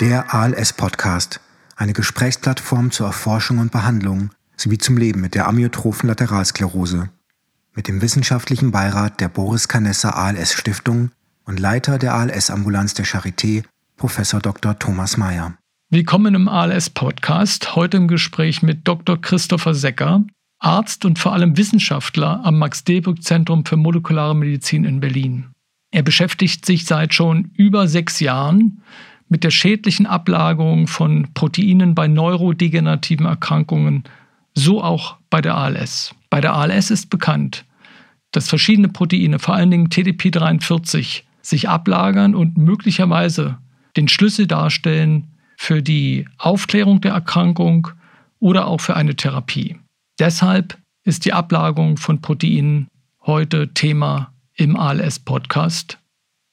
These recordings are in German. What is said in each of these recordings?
Der ALS-Podcast, eine Gesprächsplattform zur Erforschung und Behandlung sowie zum Leben mit der amyotrophen Lateralsklerose. Mit dem wissenschaftlichen Beirat der Boris Canessa ALS Stiftung und Leiter der ALS-Ambulanz der Charité, Professor Dr. Thomas Mayer. Willkommen im ALS-Podcast. Heute im Gespräch mit Dr. Christopher Secker, Arzt und vor allem Wissenschaftler am Max-Delbrück-Zentrum für molekulare Medizin in Berlin. Er beschäftigt sich seit schon über sechs Jahren mit der schädlichen Ablagerung von Proteinen bei neurodegenerativen Erkrankungen, so auch bei der ALS. Bei der ALS ist bekannt, dass verschiedene Proteine, vor allen Dingen TDP43, sich ablagern und möglicherweise den Schlüssel darstellen für die Aufklärung der Erkrankung oder auch für eine Therapie. Deshalb ist die Ablagerung von Proteinen heute Thema im ALS-Podcast.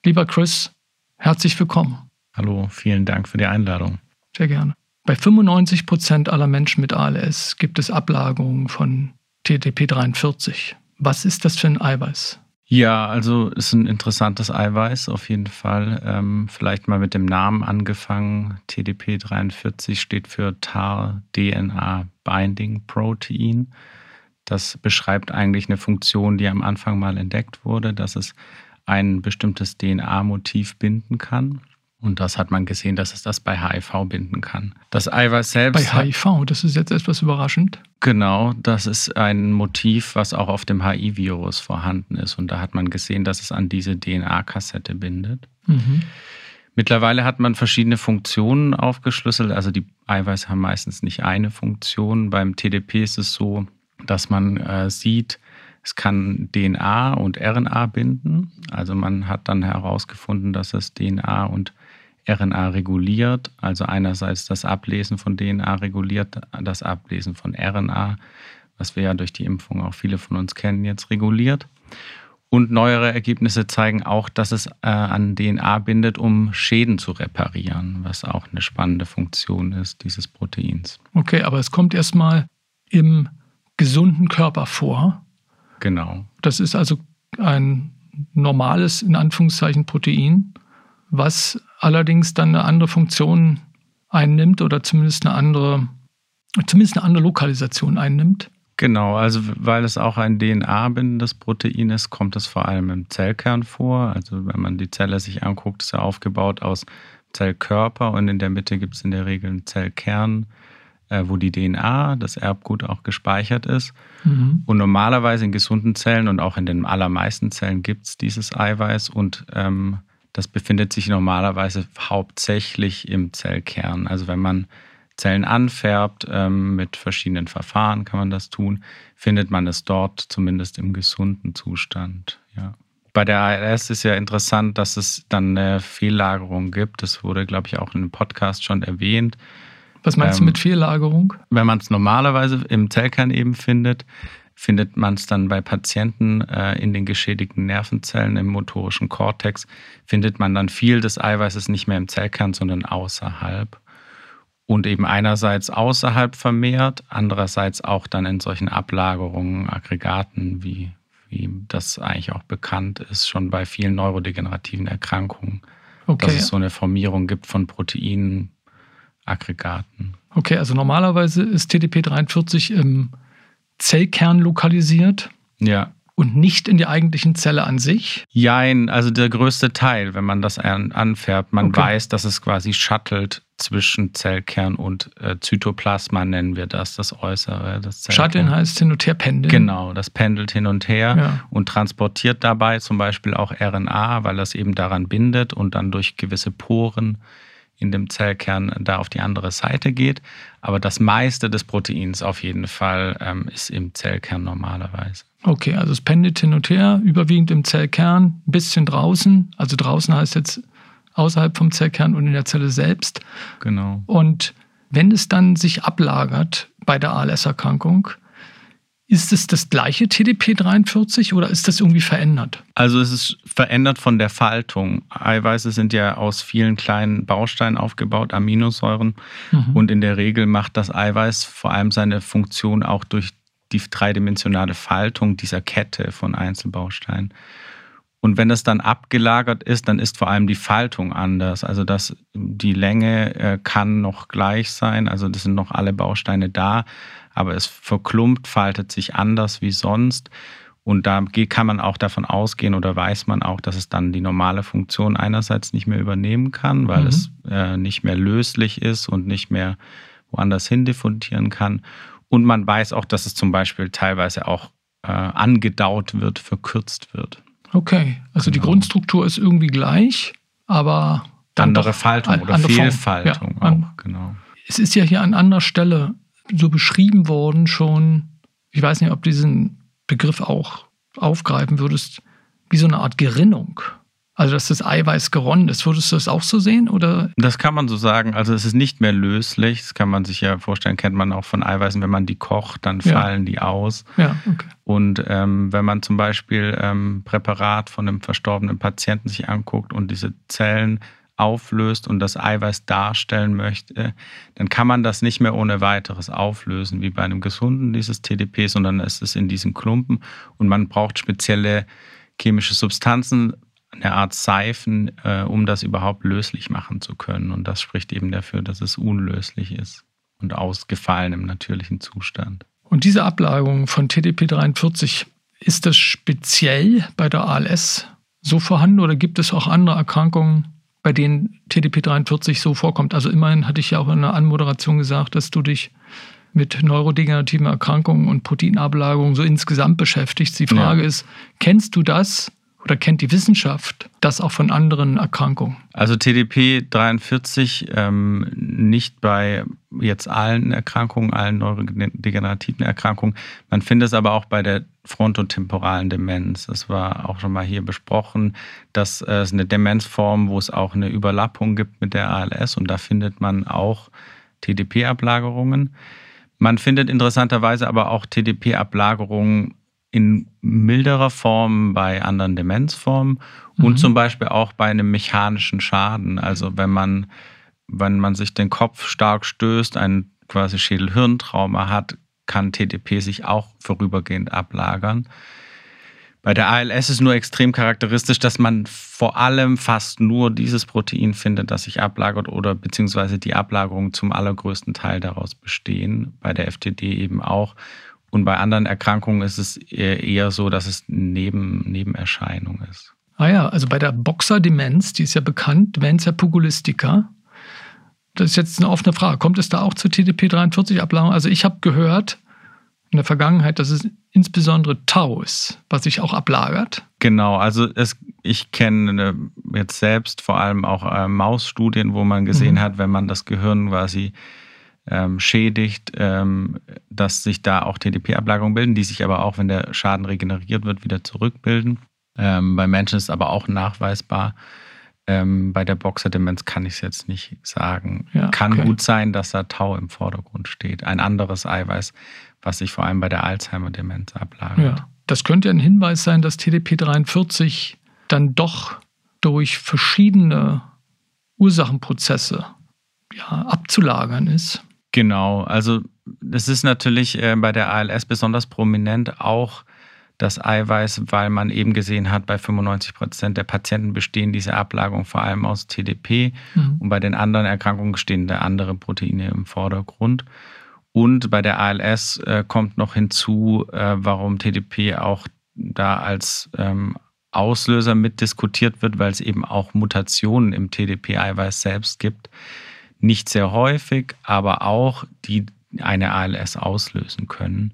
Lieber Chris, herzlich willkommen. Hallo, vielen Dank für die Einladung. Sehr gerne. Bei 95 Prozent aller Menschen mit ALS gibt es Ablagerungen von TDP43. Was ist das für ein Eiweiß? Ja, also ist ein interessantes Eiweiß auf jeden Fall. Ähm, vielleicht mal mit dem Namen angefangen. TDP43 steht für TAR DNA Binding Protein. Das beschreibt eigentlich eine Funktion, die am Anfang mal entdeckt wurde, dass es ein bestimmtes DNA-Motiv binden kann. Und das hat man gesehen, dass es das bei HIV binden kann. Das Eiweiß selbst. Bei HIV, das ist jetzt etwas überraschend. Genau, das ist ein Motiv, was auch auf dem HIV-Virus vorhanden ist. Und da hat man gesehen, dass es an diese DNA-Kassette bindet. Mhm. Mittlerweile hat man verschiedene Funktionen aufgeschlüsselt. Also die Eiweiße haben meistens nicht eine Funktion. Beim TDP ist es so, dass man äh, sieht, es kann DNA und RNA binden. Also man hat dann herausgefunden, dass es DNA und RNA reguliert, also einerseits das Ablesen von DNA reguliert, das Ablesen von RNA, was wir ja durch die Impfung auch viele von uns kennen, jetzt reguliert. Und neuere Ergebnisse zeigen auch, dass es äh, an DNA bindet, um Schäden zu reparieren, was auch eine spannende Funktion ist dieses Proteins. Okay, aber es kommt erstmal im gesunden Körper vor. Genau. Das ist also ein normales, in Anführungszeichen, Protein, was allerdings dann eine andere Funktion einnimmt oder zumindest eine andere, zumindest eine andere Lokalisation einnimmt. Genau, also weil es auch ein DNA-bindendes Protein ist, kommt es vor allem im Zellkern vor. Also wenn man die Zelle sich anguckt, ist er aufgebaut aus Zellkörper und in der Mitte gibt es in der Regel einen Zellkern, äh, wo die DNA, das Erbgut auch gespeichert ist. Mhm. Und normalerweise in gesunden Zellen und auch in den allermeisten Zellen gibt es dieses Eiweiß und ähm, das befindet sich normalerweise hauptsächlich im Zellkern. Also wenn man Zellen anfärbt, ähm, mit verschiedenen Verfahren kann man das tun, findet man es dort zumindest im gesunden Zustand. Ja. Bei der ALS ist ja interessant, dass es dann eine Fehllagerung gibt. Das wurde, glaube ich, auch in einem Podcast schon erwähnt. Was meinst ähm, du mit Fehllagerung? Wenn man es normalerweise im Zellkern eben findet, findet man es dann bei Patienten äh, in den geschädigten Nervenzellen im motorischen Kortex, findet man dann viel des Eiweißes nicht mehr im Zellkern, sondern außerhalb. Und eben einerseits außerhalb vermehrt, andererseits auch dann in solchen Ablagerungen, Aggregaten, wie, wie das eigentlich auch bekannt ist, schon bei vielen neurodegenerativen Erkrankungen, okay. dass es so eine Formierung gibt von Proteinen, Aggregaten. Okay, also normalerweise ist TDP43 im Zellkern lokalisiert. Ja. Und nicht in die eigentlichen Zelle an sich? Jein, also der größte Teil, wenn man das anfärbt. Man okay. weiß, dass es quasi shuttelt zwischen Zellkern und äh, Zytoplasma, nennen wir das, das Äußere. Das Shutteln heißt hin und her pendeln. Genau, das pendelt hin und her ja. und transportiert dabei zum Beispiel auch RNA, weil das eben daran bindet und dann durch gewisse Poren in dem Zellkern da auf die andere Seite geht. Aber das meiste des Proteins auf jeden Fall ähm, ist im Zellkern normalerweise. Okay, also es pendelt hin und her, überwiegend im Zellkern, ein bisschen draußen. Also draußen heißt jetzt außerhalb vom Zellkern und in der Zelle selbst. Genau. Und wenn es dann sich ablagert bei der ALS-Erkrankung, ist es das gleiche TDP43 oder ist das irgendwie verändert? Also es ist verändert von der Faltung. Eiweiße sind ja aus vielen kleinen Bausteinen aufgebaut, Aminosäuren. Mhm. Und in der Regel macht das Eiweiß vor allem seine Funktion auch durch die dreidimensionale Faltung dieser Kette von Einzelbausteinen. Und wenn es dann abgelagert ist, dann ist vor allem die Faltung anders. Also das, die Länge äh, kann noch gleich sein, also das sind noch alle Bausteine da, aber es verklumpt, faltet sich anders wie sonst. Und da kann man auch davon ausgehen oder weiß man auch, dass es dann die normale Funktion einerseits nicht mehr übernehmen kann, weil mhm. es äh, nicht mehr löslich ist und nicht mehr woanders hin diffundieren kann. Und man weiß auch, dass es zum Beispiel teilweise auch äh, angedaut wird, verkürzt wird. Okay, also genau. die Grundstruktur ist irgendwie gleich, aber andere Faltung oder andere Fehlfaltung ja, auch, genau. Es ist ja hier an anderer Stelle so beschrieben worden schon, ich weiß nicht, ob du diesen Begriff auch aufgreifen würdest, wie so eine Art Gerinnung. Also, dass das Eiweiß geronnen ist. Würdest du das auch so sehen? Oder? Das kann man so sagen. Also, es ist nicht mehr löslich. Das kann man sich ja vorstellen, kennt man auch von Eiweißen. Wenn man die kocht, dann fallen ja. die aus. Ja, okay. Und ähm, wenn man zum Beispiel ähm, Präparat von einem verstorbenen Patienten sich anguckt und diese Zellen auflöst und das Eiweiß darstellen möchte, dann kann man das nicht mehr ohne weiteres auflösen, wie bei einem gesunden, dieses TDP, sondern es ist in diesen Klumpen und man braucht spezielle chemische Substanzen, eine Art Seifen, äh, um das überhaupt löslich machen zu können. Und das spricht eben dafür, dass es unlöslich ist und ausgefallen im natürlichen Zustand. Und diese Ablagerung von TDP43, ist das speziell bei der ALS so vorhanden oder gibt es auch andere Erkrankungen, bei denen TDP43 so vorkommt? Also immerhin hatte ich ja auch in der Anmoderation gesagt, dass du dich mit neurodegenerativen Erkrankungen und Proteinablagerungen so insgesamt beschäftigst. Die Frage ja. ist, kennst du das oder kennt die Wissenschaft das auch von anderen Erkrankungen? Also TDP 43 ähm, nicht bei jetzt allen Erkrankungen, allen neurodegenerativen Erkrankungen. Man findet es aber auch bei der frontotemporalen Demenz. Das war auch schon mal hier besprochen. Das äh, ist eine Demenzform, wo es auch eine Überlappung gibt mit der ALS und da findet man auch TDP-Ablagerungen. Man findet interessanterweise aber auch TDP-Ablagerungen in milderer Form bei anderen Demenzformen mhm. und zum Beispiel auch bei einem mechanischen Schaden. Also wenn man, wenn man sich den Kopf stark stößt, ein quasi Schädel-Hirntrauma hat, kann TDP sich auch vorübergehend ablagern. Bei der ALS ist nur extrem charakteristisch, dass man vor allem fast nur dieses Protein findet, das sich ablagert oder beziehungsweise die Ablagerungen zum allergrößten Teil daraus bestehen. Bei der FTD eben auch. Und bei anderen Erkrankungen ist es eher so, dass es Neben, Nebenerscheinung ist. Ah ja, also bei der Boxer-Demenz, die ist ja bekannt, Dementia pugilistica. Das ist jetzt eine offene Frage. Kommt es da auch zur TDP43-Ablagerung? Also ich habe gehört in der Vergangenheit, dass es insbesondere Tau ist, was sich auch ablagert. Genau, also es, ich kenne jetzt selbst vor allem auch äh, Mausstudien, wo man gesehen mhm. hat, wenn man das Gehirn quasi ähm, schädigt, ähm, dass sich da auch TDP-Ablagerungen bilden, die sich aber auch, wenn der Schaden regeneriert wird, wieder zurückbilden. Ähm, bei Menschen ist aber auch nachweisbar. Ähm, bei der Boxer-Demenz kann ich es jetzt nicht sagen. Ja, kann okay. gut sein, dass da Tau im Vordergrund steht. Ein anderes Eiweiß, was sich vor allem bei der Alzheimer-Demenz ablagert. Ja, das könnte ein Hinweis sein, dass TDP43 dann doch durch verschiedene Ursachenprozesse ja, abzulagern ist. Genau, also es ist natürlich äh, bei der ALS besonders prominent auch das Eiweiß, weil man eben gesehen hat, bei 95 Prozent der Patienten bestehen diese Ablagerungen vor allem aus TDP mhm. und bei den anderen Erkrankungen stehen da andere Proteine im Vordergrund. Und bei der ALS äh, kommt noch hinzu, äh, warum TDP auch da als ähm, Auslöser mitdiskutiert wird, weil es eben auch Mutationen im TDP-Eiweiß selbst gibt nicht sehr häufig, aber auch die eine ALS auslösen können.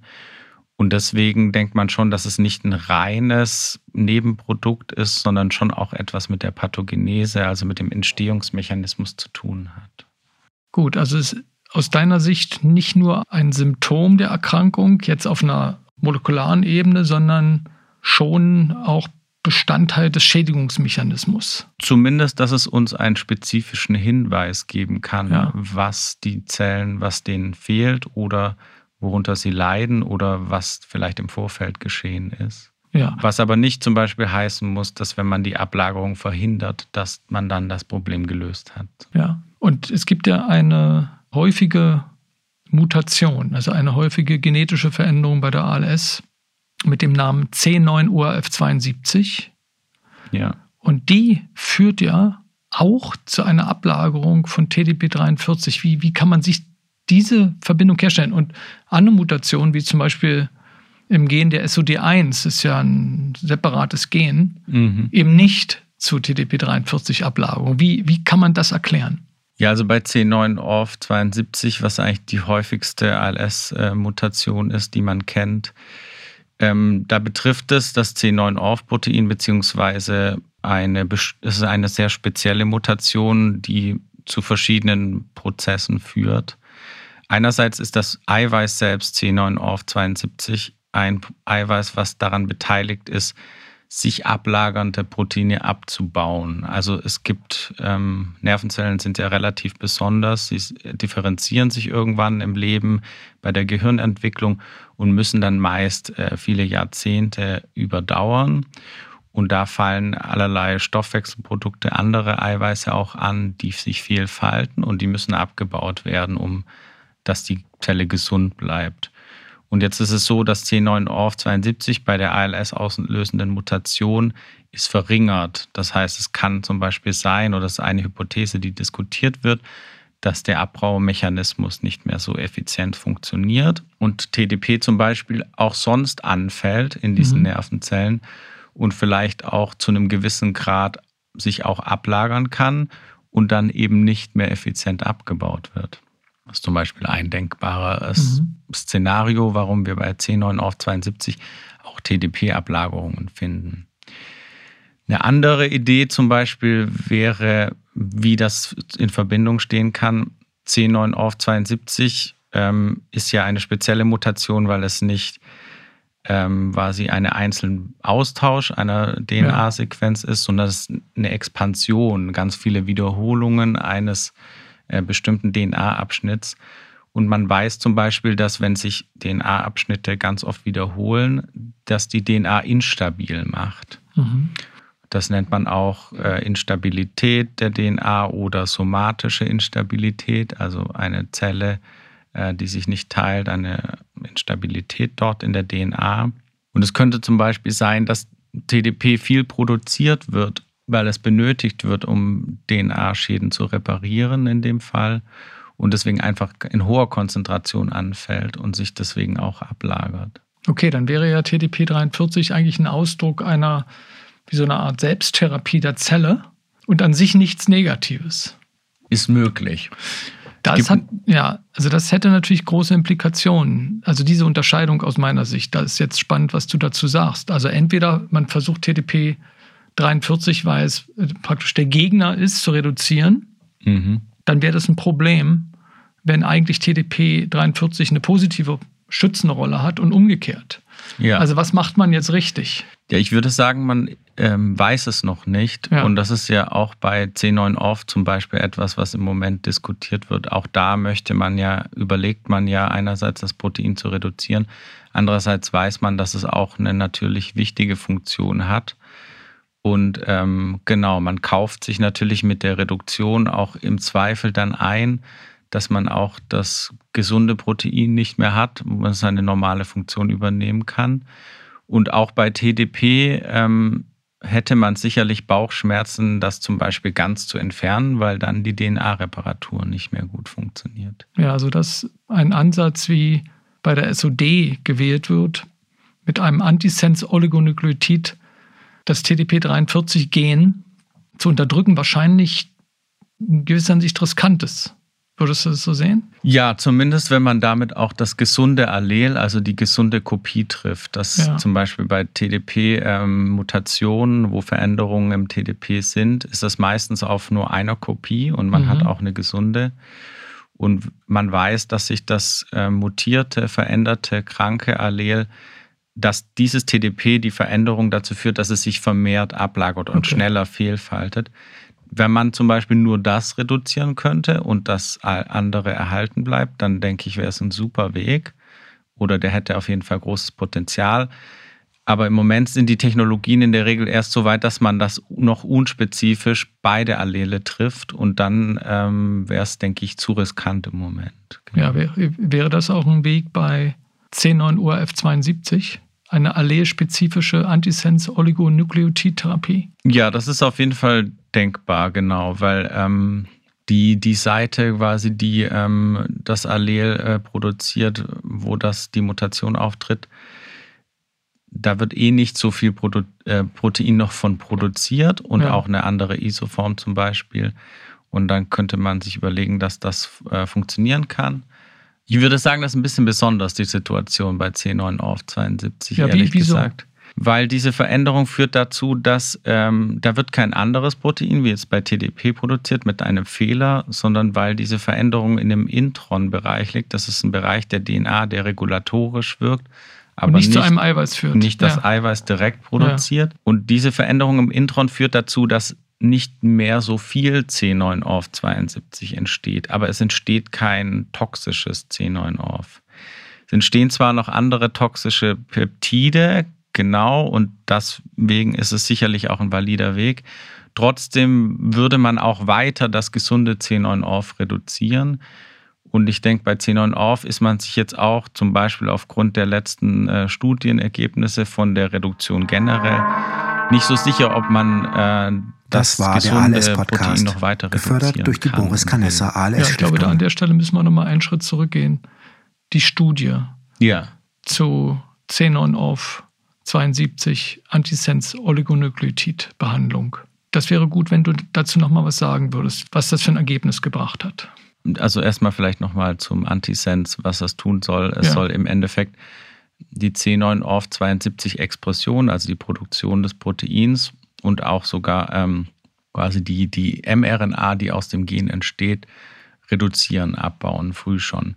Und deswegen denkt man schon, dass es nicht ein reines Nebenprodukt ist, sondern schon auch etwas mit der Pathogenese, also mit dem Entstehungsmechanismus zu tun hat. Gut, also es ist aus deiner Sicht nicht nur ein Symptom der Erkrankung jetzt auf einer molekularen Ebene, sondern schon auch Bestandteil des Schädigungsmechanismus. Zumindest, dass es uns einen spezifischen Hinweis geben kann, ja. was die Zellen, was denen fehlt oder worunter sie leiden oder was vielleicht im Vorfeld geschehen ist. Ja. Was aber nicht zum Beispiel heißen muss, dass wenn man die Ablagerung verhindert, dass man dann das Problem gelöst hat. Ja, und es gibt ja eine häufige Mutation, also eine häufige genetische Veränderung bei der ALS, mit dem Namen C9URF72. Ja. Und die führt ja auch zu einer Ablagerung von TDP43. Wie, wie kann man sich diese Verbindung herstellen? Und andere Mutationen, wie zum Beispiel im Gen der SOD1, ist ja ein separates Gen, mhm. eben nicht zu TDP43-Ablagerung. Wie, wie kann man das erklären? Ja, also bei C9orf72, was eigentlich die häufigste ALS-Mutation ist, die man kennt, ähm, da betrifft es das C9orf-Protein beziehungsweise eine, es ist eine sehr spezielle Mutation, die zu verschiedenen Prozessen führt. Einerseits ist das Eiweiß selbst C9orf72 ein Eiweiß, was daran beteiligt ist, sich ablagernde Proteine abzubauen. Also es gibt ähm, Nervenzellen sind ja relativ besonders, sie differenzieren sich irgendwann im Leben bei der Gehirnentwicklung und müssen dann meist äh, viele Jahrzehnte überdauern. Und da fallen allerlei Stoffwechselprodukte, andere Eiweiße auch an, die sich viel falten und die müssen abgebaut werden, um dass die Zelle gesund bleibt. Und jetzt ist es so, dass C9orf72 bei der ALS auslösenden Mutation ist verringert. Das heißt, es kann zum Beispiel sein, oder das ist eine Hypothese, die diskutiert wird, dass der Abbaumechanismus nicht mehr so effizient funktioniert und TDP zum Beispiel auch sonst anfällt in diesen mhm. Nervenzellen und vielleicht auch zu einem gewissen Grad sich auch ablagern kann und dann eben nicht mehr effizient abgebaut wird. Das ist zum Beispiel ein denkbares mhm. Szenario, warum wir bei C9 auf 72 auch TDP-Ablagerungen finden. Eine andere Idee zum Beispiel wäre, wie das in Verbindung stehen kann. C9 auf 72 ähm, ist ja eine spezielle Mutation, weil es nicht ähm, quasi eine einzelne Austausch einer DNA-Sequenz ist, sondern es ist eine Expansion, ganz viele Wiederholungen eines äh, bestimmten DNA-Abschnitts. Und man weiß zum Beispiel, dass wenn sich DNA-Abschnitte ganz oft wiederholen, dass die DNA instabil macht. Mhm. Das nennt man auch äh, Instabilität der DNA oder somatische Instabilität, also eine Zelle, äh, die sich nicht teilt, eine Instabilität dort in der DNA. Und es könnte zum Beispiel sein, dass TDP viel produziert wird weil es benötigt wird, um DNA-Schäden zu reparieren in dem Fall und deswegen einfach in hoher Konzentration anfällt und sich deswegen auch ablagert. Okay, dann wäre ja TDP43 eigentlich ein Ausdruck einer, wie so eine Art Selbsttherapie der Zelle und an sich nichts Negatives. Ist möglich. Das hat, ja, also das hätte natürlich große Implikationen. Also diese Unterscheidung aus meiner Sicht, da ist jetzt spannend, was du dazu sagst. Also entweder man versucht TDP 43, weil es äh, praktisch der Gegner ist, zu reduzieren, mhm. dann wäre das ein Problem, wenn eigentlich TDP 43 eine positive schützende Rolle hat und umgekehrt. Ja. Also was macht man jetzt richtig? Ja, ich würde sagen, man ähm, weiß es noch nicht. Ja. Und das ist ja auch bei C9OFF zum Beispiel etwas, was im Moment diskutiert wird. Auch da möchte man ja, überlegt man ja einerseits das Protein zu reduzieren. Andererseits weiß man, dass es auch eine natürlich wichtige Funktion hat. Und ähm, genau, man kauft sich natürlich mit der Reduktion auch im Zweifel dann ein, dass man auch das gesunde Protein nicht mehr hat, wo man seine normale Funktion übernehmen kann. Und auch bei TDP ähm, hätte man sicherlich Bauchschmerzen, das zum Beispiel ganz zu entfernen, weil dann die DNA-Reparatur nicht mehr gut funktioniert. Ja, also dass ein Ansatz wie bei der SOD gewählt wird, mit einem Antisense-Oligonukleotid das TDP43-Gen zu unterdrücken, wahrscheinlich in gewisser Hinsicht riskant ist. Würdest du das so sehen? Ja, zumindest wenn man damit auch das gesunde Allel, also die gesunde Kopie trifft. Das ja. zum Beispiel bei TDP-Mutationen, ähm, wo Veränderungen im TDP sind, ist das meistens auf nur einer Kopie und man mhm. hat auch eine gesunde. Und man weiß, dass sich das äh, mutierte, veränderte, kranke Allel dass dieses TDP die Veränderung dazu führt, dass es sich vermehrt ablagert und okay. schneller fehlfaltet. Wenn man zum Beispiel nur das reduzieren könnte und das andere erhalten bleibt, dann denke ich, wäre es ein super Weg oder der hätte auf jeden Fall großes Potenzial. Aber im Moment sind die Technologien in der Regel erst so weit, dass man das noch unspezifisch beide Allele trifft und dann ähm, wäre es, denke ich, zu riskant im Moment. Genau. Ja, wäre, wäre das auch ein Weg bei C9 URF72? Eine allelspezifische Antisense-Oligonukleotidtherapie? Ja, das ist auf jeden Fall denkbar, genau, weil ähm, die, die Seite quasi, die ähm, das Allel äh, produziert, wo das die Mutation auftritt, da wird eh nicht so viel Produ äh, Protein noch von produziert und ja. auch eine andere Isoform zum Beispiel. Und dann könnte man sich überlegen, dass das äh, funktionieren kann. Ich würde sagen, das ist ein bisschen besonders, die Situation bei C9ORF72, ja, ehrlich wie, gesagt. Weil diese Veränderung führt dazu, dass ähm, da wird kein anderes Protein, wie jetzt bei TDP produziert, mit einem Fehler, sondern weil diese Veränderung in dem Intron-Bereich liegt. Das ist ein Bereich der DNA, der regulatorisch wirkt aber nicht, nicht, zu einem Eiweiß führt. Nicht das ja. Eiweiß direkt produziert. Ja. Und diese Veränderung im Intron führt dazu, dass nicht mehr so viel C9ORF72 entsteht, aber es entsteht kein toxisches C9ORF. Es entstehen zwar noch andere toxische Peptide, genau, und deswegen ist es sicherlich auch ein valider Weg. Trotzdem würde man auch weiter das gesunde C9ORF reduzieren. Und ich denke, bei C9ORF ist man sich jetzt auch zum Beispiel aufgrund der letzten äh, Studienergebnisse von der Reduktion generell nicht so sicher, ob man äh, das, das war der ALS-Podcast, noch weiter gefördert durch die Boris Canessa ALS Ja, ich glaube, da an der Stelle müssen wir nochmal einen Schritt zurückgehen. Die Studie ja. zu C9ORF 72 Antisens-Oligonukleotid-Behandlung. Das wäre gut, wenn du dazu nochmal was sagen würdest, was das für ein Ergebnis gebracht hat also erstmal vielleicht nochmal zum Antisense, was das tun soll. Es ja. soll im Endeffekt die C9ORF72-Expression, also die Produktion des Proteins und auch sogar ähm, quasi die, die mRNA, die aus dem Gen entsteht, reduzieren, abbauen, früh schon.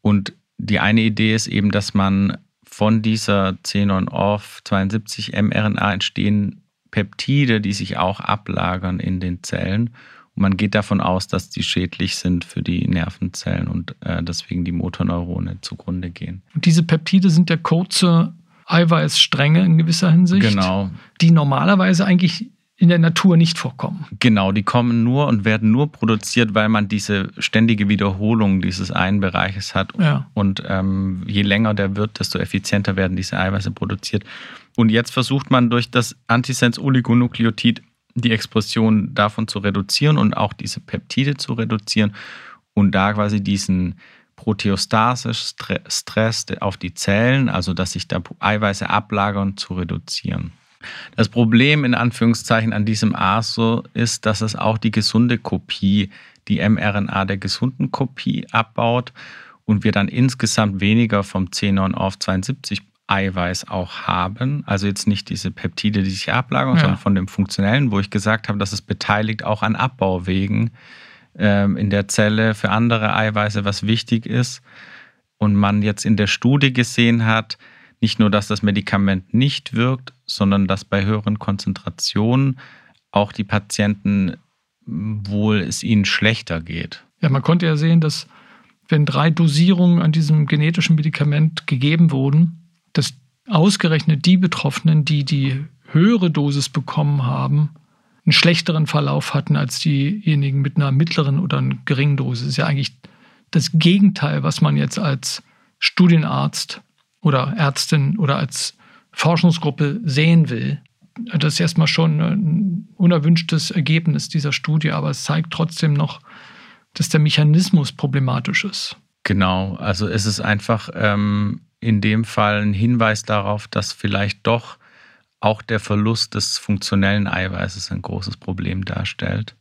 Und die eine Idee ist eben, dass man von dieser C9ORF72 mRNA entstehen Peptide, die sich auch ablagern in den Zellen und man geht davon aus, dass die schädlich sind für die Nervenzellen und äh, deswegen die Motorneurone zugrunde gehen. Und diese Peptide sind der kurze Eiweißstränge in gewisser Hinsicht, genau. die normalerweise eigentlich in der Natur nicht vorkommen. Genau, die kommen nur und werden nur produziert, weil man diese ständige Wiederholung dieses einen Bereiches hat. Ja. Und ähm, je länger der wird, desto effizienter werden diese Eiweiße produziert. Und jetzt versucht man durch das Antisens-Oligonukleotid die Expression davon zu reduzieren und auch diese Peptide zu reduzieren und da quasi diesen proteostasis Stress auf die Zellen, also dass sich da Eiweiße ablagern, zu reduzieren. Das Problem in Anführungszeichen an diesem ASO ist, dass es auch die gesunde Kopie, die mRNA der gesunden Kopie abbaut und wir dann insgesamt weniger vom C9ORF72 Eiweiß auch haben. Also jetzt nicht diese Peptide, die sich ablagern, ja. sondern von dem funktionellen, wo ich gesagt habe, dass es beteiligt auch an Abbauwegen in der Zelle für andere Eiweiße, was wichtig ist. Und man jetzt in der Studie gesehen hat, nicht nur, dass das Medikament nicht wirkt, sondern dass bei höheren Konzentrationen auch die Patienten wohl es ihnen schlechter geht. Ja, man konnte ja sehen, dass wenn drei Dosierungen an diesem genetischen Medikament gegeben wurden, dass ausgerechnet die Betroffenen, die die höhere Dosis bekommen haben, einen schlechteren Verlauf hatten als diejenigen mit einer mittleren oder einer geringen Dosis. Ist ja eigentlich das Gegenteil, was man jetzt als Studienarzt oder Ärztin oder als Forschungsgruppe sehen will. Das ist erstmal schon ein unerwünschtes Ergebnis dieser Studie, aber es zeigt trotzdem noch, dass der Mechanismus problematisch ist. Genau, also es ist einfach ähm, in dem Fall ein Hinweis darauf, dass vielleicht doch auch der Verlust des funktionellen Eiweißes ein großes Problem darstellt.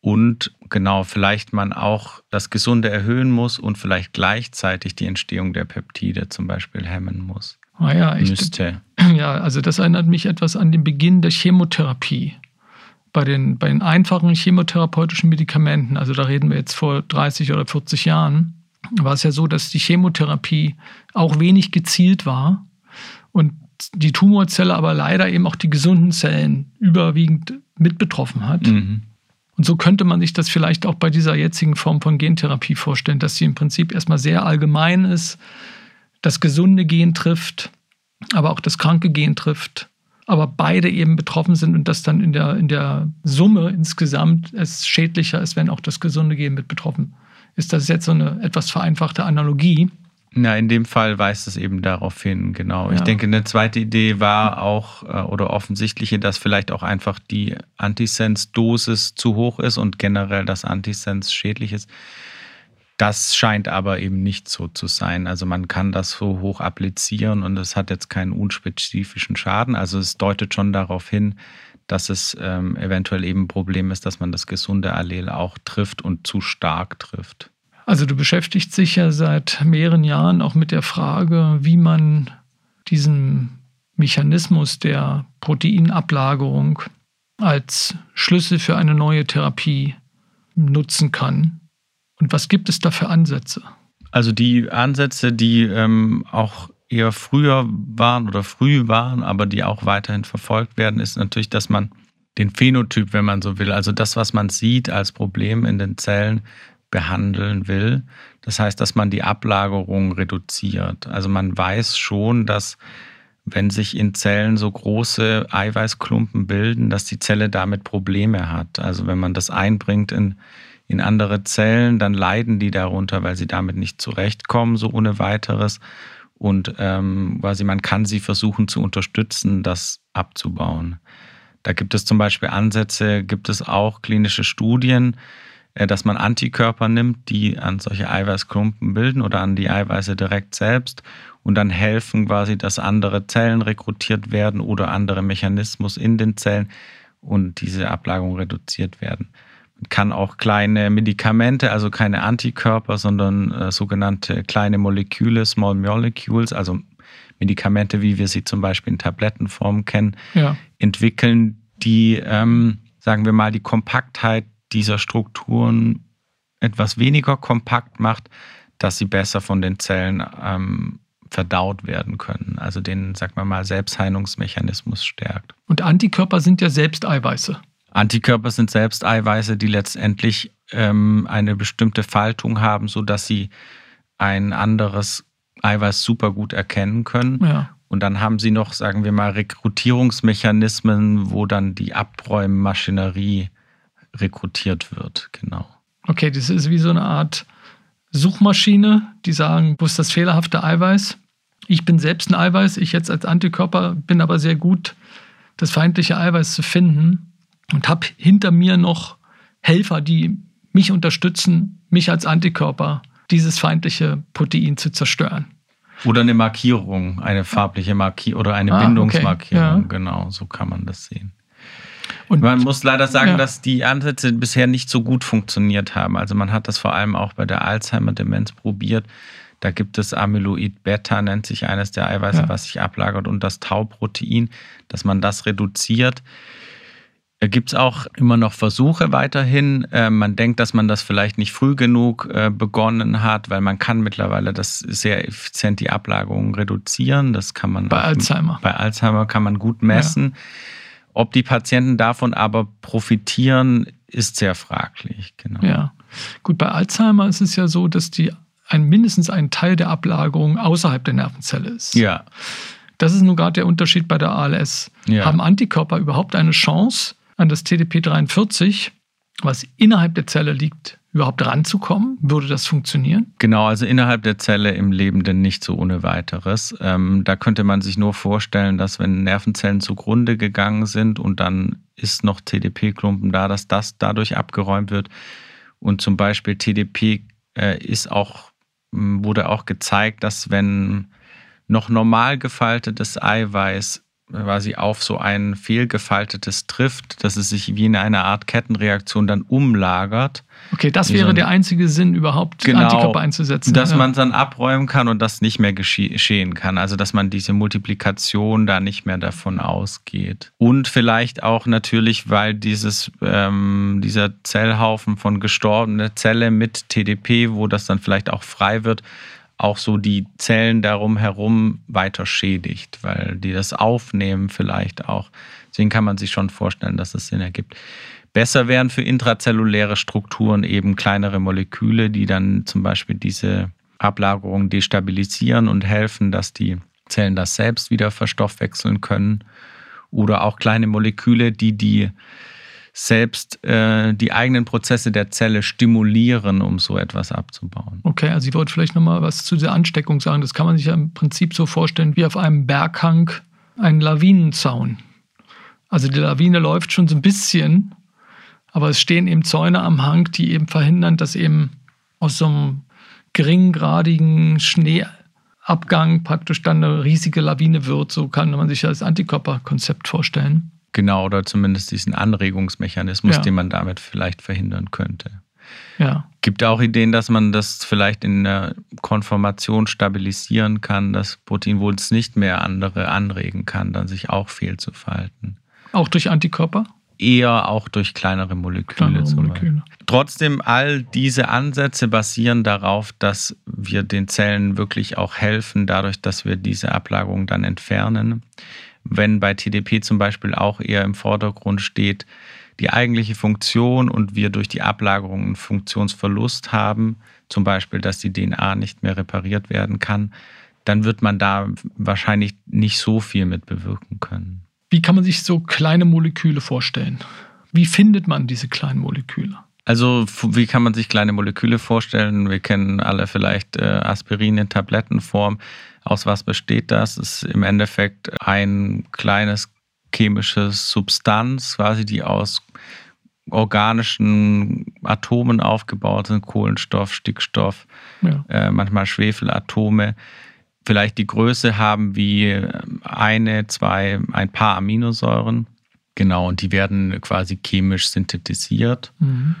Und genau, vielleicht man auch das Gesunde erhöhen muss und vielleicht gleichzeitig die Entstehung der Peptide zum Beispiel hemmen muss. Ah ja, ich, müsste. Ja, also das erinnert mich etwas an den Beginn der Chemotherapie. Bei den, bei den einfachen chemotherapeutischen Medikamenten, also da reden wir jetzt vor 30 oder 40 Jahren, war es ja so, dass die Chemotherapie auch wenig gezielt war und die Tumorzelle aber leider eben auch die gesunden Zellen überwiegend mit betroffen hat. Mhm. Und so könnte man sich das vielleicht auch bei dieser jetzigen Form von Gentherapie vorstellen, dass sie im Prinzip erstmal sehr allgemein ist, das gesunde Gen trifft, aber auch das kranke Gen trifft, aber beide eben betroffen sind und dass dann in der, in der Summe insgesamt es schädlicher ist, wenn auch das gesunde Gen mit betroffen ist ist das jetzt so eine etwas vereinfachte Analogie. Na, in dem Fall weist es eben darauf hin, genau. Ja. Ich denke, eine zweite Idee war auch äh, oder offensichtliche, dass vielleicht auch einfach die Antisens-Dosis zu hoch ist und generell das Antisens schädlich ist. Das scheint aber eben nicht so zu sein. Also man kann das so hoch applizieren und es hat jetzt keinen unspezifischen Schaden. Also es deutet schon darauf hin, dass es ähm, eventuell eben ein Problem ist, dass man das gesunde Allel auch trifft und zu stark trifft. Also du beschäftigst dich ja seit mehreren Jahren auch mit der Frage, wie man diesen Mechanismus der Proteinablagerung als Schlüssel für eine neue Therapie nutzen kann. Und was gibt es da für Ansätze? Also die Ansätze, die ähm, auch eher früher waren oder früh waren, aber die auch weiterhin verfolgt werden, ist natürlich, dass man den Phänotyp, wenn man so will, also das, was man sieht als Problem in den Zellen, behandeln will. Das heißt, dass man die Ablagerung reduziert. Also man weiß schon, dass wenn sich in Zellen so große Eiweißklumpen bilden, dass die Zelle damit Probleme hat. Also wenn man das einbringt in in andere Zellen, dann leiden die darunter, weil sie damit nicht zurechtkommen, so ohne weiteres. Und ähm, quasi man kann sie versuchen zu unterstützen, das abzubauen. Da gibt es zum Beispiel Ansätze, gibt es auch klinische Studien, dass man Antikörper nimmt, die an solche Eiweißklumpen bilden oder an die Eiweiße direkt selbst und dann helfen quasi, dass andere Zellen rekrutiert werden oder andere Mechanismus in den Zellen und diese Ablagerung reduziert werden kann auch kleine Medikamente, also keine Antikörper, sondern äh, sogenannte kleine Moleküle, Small Molecules, also Medikamente, wie wir sie zum Beispiel in Tablettenform kennen, ja. entwickeln, die, ähm, sagen wir mal, die Kompaktheit dieser Strukturen etwas weniger kompakt macht, dass sie besser von den Zellen ähm, verdaut werden können. Also den, sagen wir mal, Selbstheilungsmechanismus stärkt. Und Antikörper sind ja selbst Eiweiße. Antikörper sind selbst Eiweiße, die letztendlich ähm, eine bestimmte Faltung haben, sodass sie ein anderes Eiweiß super gut erkennen können. Ja. Und dann haben sie noch, sagen wir mal, Rekrutierungsmechanismen, wo dann die Abräummaschinerie rekrutiert wird. Genau. Okay, das ist wie so eine Art Suchmaschine, die sagen, wo ist das fehlerhafte Eiweiß? Ich bin selbst ein Eiweiß, ich jetzt als Antikörper bin aber sehr gut, das feindliche Eiweiß zu finden und habe hinter mir noch Helfer, die mich unterstützen, mich als Antikörper dieses feindliche Protein zu zerstören. Oder eine Markierung, eine farbliche Markierung oder eine ah, Bindungsmarkierung. Okay, ja. Genau, so kann man das sehen. Und man muss leider sagen, ja. dass die Ansätze bisher nicht so gut funktioniert haben. Also man hat das vor allem auch bei der Alzheimer-Demenz probiert. Da gibt es Amyloid Beta, nennt sich eines der Eiweiße, ja. was sich ablagert, und das Tau-Protein, dass man das reduziert. Da gibt es auch immer noch Versuche weiterhin. Äh, man denkt, dass man das vielleicht nicht früh genug äh, begonnen hat, weil man kann mittlerweile das sehr effizient die Ablagerung reduzieren. Das kann man bei Alzheimer. Bei Alzheimer kann man gut messen. Ja. Ob die Patienten davon aber profitieren, ist sehr fraglich. Genau. Ja, gut. Bei Alzheimer ist es ja so, dass die ein, mindestens ein Teil der Ablagerung außerhalb der Nervenzelle ist. Ja. Das ist nun gerade der Unterschied bei der ALS. Ja. Haben Antikörper überhaupt eine Chance, an das TDP43, was innerhalb der Zelle liegt, überhaupt ranzukommen? Würde das funktionieren? Genau, also innerhalb der Zelle im Lebenden nicht so ohne weiteres. Ähm, da könnte man sich nur vorstellen, dass wenn Nervenzellen zugrunde gegangen sind und dann ist noch TDP-Klumpen da, dass das dadurch abgeräumt wird. Und zum Beispiel TDP äh, ist auch, wurde auch gezeigt, dass wenn noch normal gefaltetes Eiweiß quasi auf so ein fehlgefaltetes trifft, dass es sich wie in einer Art Kettenreaktion dann umlagert. Okay, das wäre so der einzige Sinn, überhaupt genau, Antikörper einzusetzen. Dass ja. man es dann abräumen kann und das nicht mehr geschehen kann. Also dass man diese Multiplikation da nicht mehr davon ausgeht. Und vielleicht auch natürlich, weil dieses, ähm, dieser Zellhaufen von gestorbener Zelle mit TDP, wo das dann vielleicht auch frei wird, auch so die Zellen darum herum weiter schädigt, weil die das aufnehmen vielleicht auch. Deswegen kann man sich schon vorstellen, dass es Sinn ergibt. Besser wären für intrazelluläre Strukturen eben kleinere Moleküle, die dann zum Beispiel diese Ablagerung destabilisieren und helfen, dass die Zellen das selbst wieder verstoffwechseln können. Oder auch kleine Moleküle, die die selbst äh, die eigenen Prozesse der Zelle stimulieren, um so etwas abzubauen. Okay, also ich wollte vielleicht nochmal was zu der Ansteckung sagen. Das kann man sich ja im Prinzip so vorstellen wie auf einem Berghang ein Lawinenzaun. Also die Lawine läuft schon so ein bisschen, aber es stehen eben Zäune am Hang, die eben verhindern, dass eben aus so einem geringgradigen Schneeabgang praktisch dann eine riesige Lawine wird. So kann man sich das Antikörperkonzept vorstellen. Genau, oder zumindest diesen Anregungsmechanismus, ja. den man damit vielleicht verhindern könnte. Ja. Gibt auch Ideen, dass man das vielleicht in der Konformation stabilisieren kann, dass Protein wohl nicht mehr andere anregen kann, dann sich auch fehl zu verhalten. Auch durch Antikörper? Eher auch durch kleinere Moleküle. Kleinere Moleküle. Trotzdem, all diese Ansätze basieren darauf, dass wir den Zellen wirklich auch helfen, dadurch, dass wir diese Ablagerung dann entfernen wenn bei TDP zum Beispiel auch eher im Vordergrund steht, die eigentliche Funktion und wir durch die Ablagerung einen Funktionsverlust haben, zum Beispiel, dass die DNA nicht mehr repariert werden kann, dann wird man da wahrscheinlich nicht so viel mit bewirken können. Wie kann man sich so kleine Moleküle vorstellen? Wie findet man diese kleinen Moleküle? Also, wie kann man sich kleine Moleküle vorstellen? Wir kennen alle vielleicht äh, Aspirin in Tablettenform. Aus was besteht das? Es ist im Endeffekt ein kleines chemisches Substanz, quasi die aus organischen Atomen aufgebaut sind, Kohlenstoff, Stickstoff, ja. äh, manchmal Schwefelatome, vielleicht die Größe haben wie eine, zwei, ein paar Aminosäuren. Genau, und die werden quasi chemisch synthetisiert. Mhm.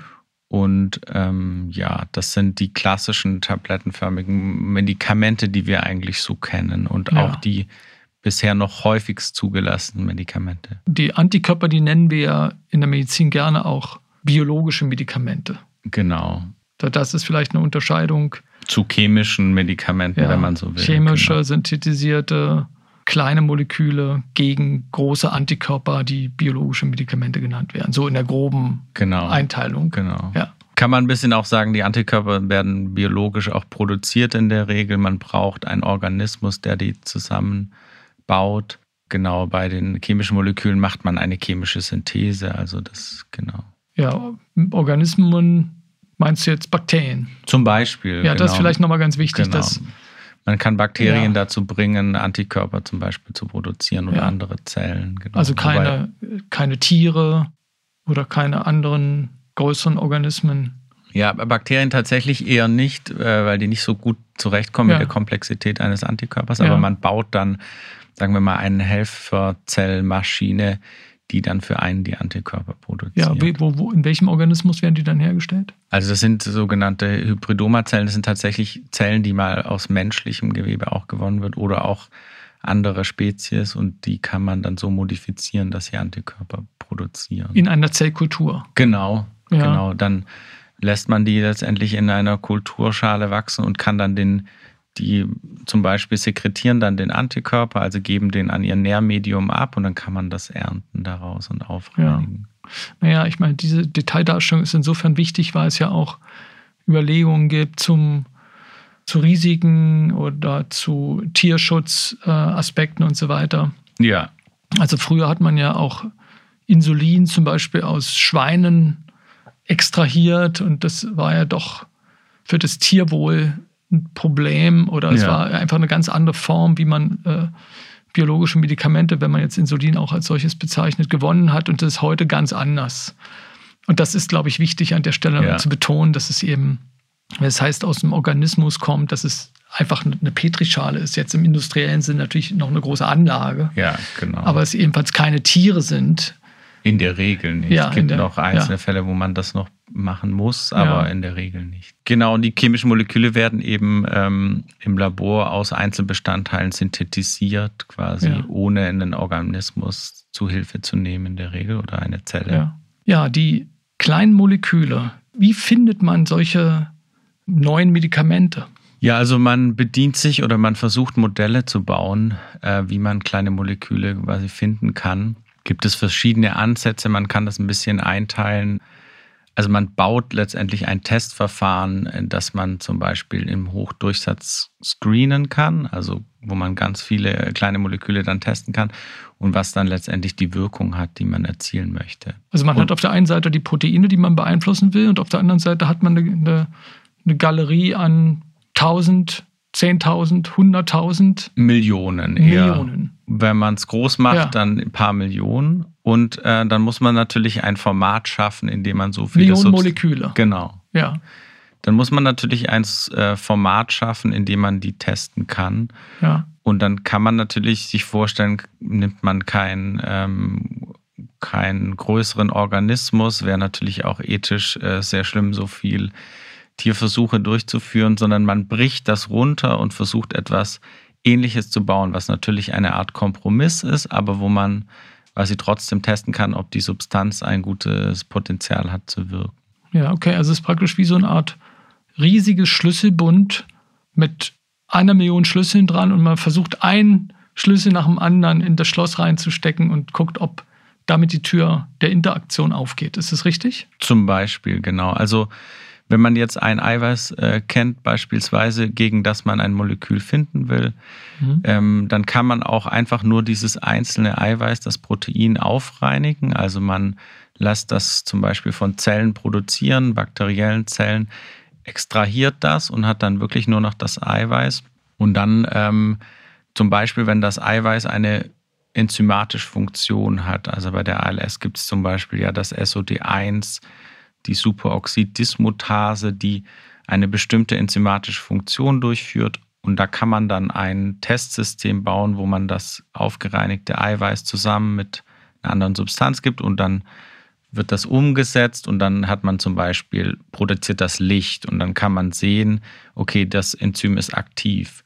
Und ähm, ja, das sind die klassischen tablettenförmigen Medikamente, die wir eigentlich so kennen und ja. auch die bisher noch häufigst zugelassenen Medikamente. Die Antikörper, die nennen wir ja in der Medizin gerne auch biologische Medikamente. Genau. Das ist vielleicht eine Unterscheidung. Zu chemischen Medikamenten, ja, wenn man so will. Chemische, genau. synthetisierte kleine Moleküle gegen große Antikörper, die biologische Medikamente genannt werden. So in der groben genau. Einteilung. Genau. Ja. Kann man ein bisschen auch sagen, die Antikörper werden biologisch auch produziert in der Regel. Man braucht einen Organismus, der die zusammenbaut. Genau, bei den chemischen Molekülen macht man eine chemische Synthese. Also das, genau. Ja, Organismen meinst du jetzt Bakterien? Zum Beispiel. Ja, genau. das ist genau. vielleicht nochmal ganz wichtig, genau. dass man kann Bakterien ja. dazu bringen, Antikörper zum Beispiel zu produzieren oder ja. andere Zellen. Genau. Also keine, Wobei, keine Tiere oder keine anderen größeren Organismen. Ja, Bakterien tatsächlich eher nicht, äh, weil die nicht so gut zurechtkommen ja. mit der Komplexität eines Antikörpers. Aber man baut dann, sagen wir mal, eine Helferzellmaschine, die dann für einen die Antikörper produzieren. Ja, wo, wo, in welchem Organismus werden die dann hergestellt? Also das sind sogenannte Hybridoma-Zellen. Das sind tatsächlich Zellen, die mal aus menschlichem Gewebe auch gewonnen wird oder auch andere Spezies und die kann man dann so modifizieren, dass sie Antikörper produzieren. In einer Zellkultur. Genau, ja. genau. Dann lässt man die letztendlich in einer Kulturschale wachsen und kann dann den die zum Beispiel sekretieren dann den Antikörper, also geben den an ihr Nährmedium ab und dann kann man das ernten daraus und aufreinigen. Ja. Naja, ich meine, diese Detaildarstellung ist insofern wichtig, weil es ja auch Überlegungen gibt zum, zu Risiken oder zu Tierschutzaspekten äh, und so weiter. Ja. Also früher hat man ja auch Insulin zum Beispiel aus Schweinen extrahiert und das war ja doch für das Tierwohl ein Problem oder es ja. war einfach eine ganz andere Form, wie man äh, biologische Medikamente, wenn man jetzt Insulin auch als solches bezeichnet, gewonnen hat und das ist heute ganz anders. Und das ist, glaube ich, wichtig an der Stelle ja. zu betonen, dass es eben, das heißt, aus dem Organismus kommt, dass es einfach eine Petrischale ist. Jetzt im industriellen Sinn natürlich noch eine große Anlage. Ja, genau. Aber es ebenfalls keine Tiere sind. In der Regel nicht. Ja, es gibt der, noch einzelne ja. Fälle, wo man das noch machen muss, aber ja. in der Regel nicht. Genau, und die chemischen Moleküle werden eben ähm, im Labor aus Einzelbestandteilen synthetisiert, quasi ja. ohne einen Organismus zu Hilfe zu nehmen in der Regel oder eine Zelle. Ja, ja die kleinen Moleküle, wie findet man solche neuen Medikamente? Ja, also man bedient sich oder man versucht Modelle zu bauen, äh, wie man kleine Moleküle quasi finden kann. Gibt es verschiedene Ansätze, man kann das ein bisschen einteilen. Also man baut letztendlich ein Testverfahren, äh, das man zum Beispiel im Hochdurchsatz screenen kann, also wo man ganz viele kleine Moleküle dann testen kann. und was dann letztendlich die Wirkung hat, die man erzielen möchte. Also man und hat auf der einen Seite die Proteine, die man beeinflussen will, und auf der anderen Seite hat man eine, eine, eine Galerie an 1000, 10.000, 100.000 Millionen. Millionen. Wenn man es groß macht, Ja. dann ein paar Millionen. Und äh, dann muss man natürlich ein Format schaffen, in dem man so viele Millionen Subst- Moleküle. Genau. Ja, Dann muss man natürlich ein äh, Format schaffen, in dem man die testen kann. ja. Und dann kann man natürlich sich vorstellen, nimmt man keinen ähm, keinen größeren Organismus, wäre natürlich auch ethisch äh, sehr schlimm, so viel Tierversuche durchzuführen, sondern man bricht das runter und versucht etwas Ähnliches zu bauen, was natürlich eine Art Kompromiss ist, aber wo man quasi trotzdem testen kann, ob die Substanz ein gutes Potenzial hat zu wirken. Ja, okay. Also es ist praktisch wie so eine Art riesiges Schlüsselbund mit einer Million Schlüsseln dran und man versucht einen Schlüssel nach dem anderen in das Schloss reinzustecken und guckt, ob damit die Tür der Interaktion aufgeht. Ist das richtig? Zum Beispiel, genau. Also wenn man jetzt ein Eiweiß äh, kennt, beispielsweise, gegen das man ein Molekül finden will, Mhm. ähm, dann kann man auch einfach nur dieses einzelne Eiweiß, das Protein, aufreinigen. Also man lässt das zum Beispiel von Zellen produzieren, bakteriellen Zellen, extrahiert das und hat dann wirklich nur noch das Eiweiß. Und dann ähm, zum Beispiel, wenn das Eiweiß eine enzymatische Funktion hat, also bei der ALS gibt es zum Beispiel ja das SOD1, die Superoxiddismutase, die eine bestimmte enzymatische Funktion durchführt. Und da kann man dann ein Testsystem bauen, wo man das aufgereinigte Eiweiß zusammen mit einer anderen Substanz gibt und dann wird das umgesetzt und dann hat man zum Beispiel produziert das Licht und dann kann man sehen, okay, das Enzym ist aktiv.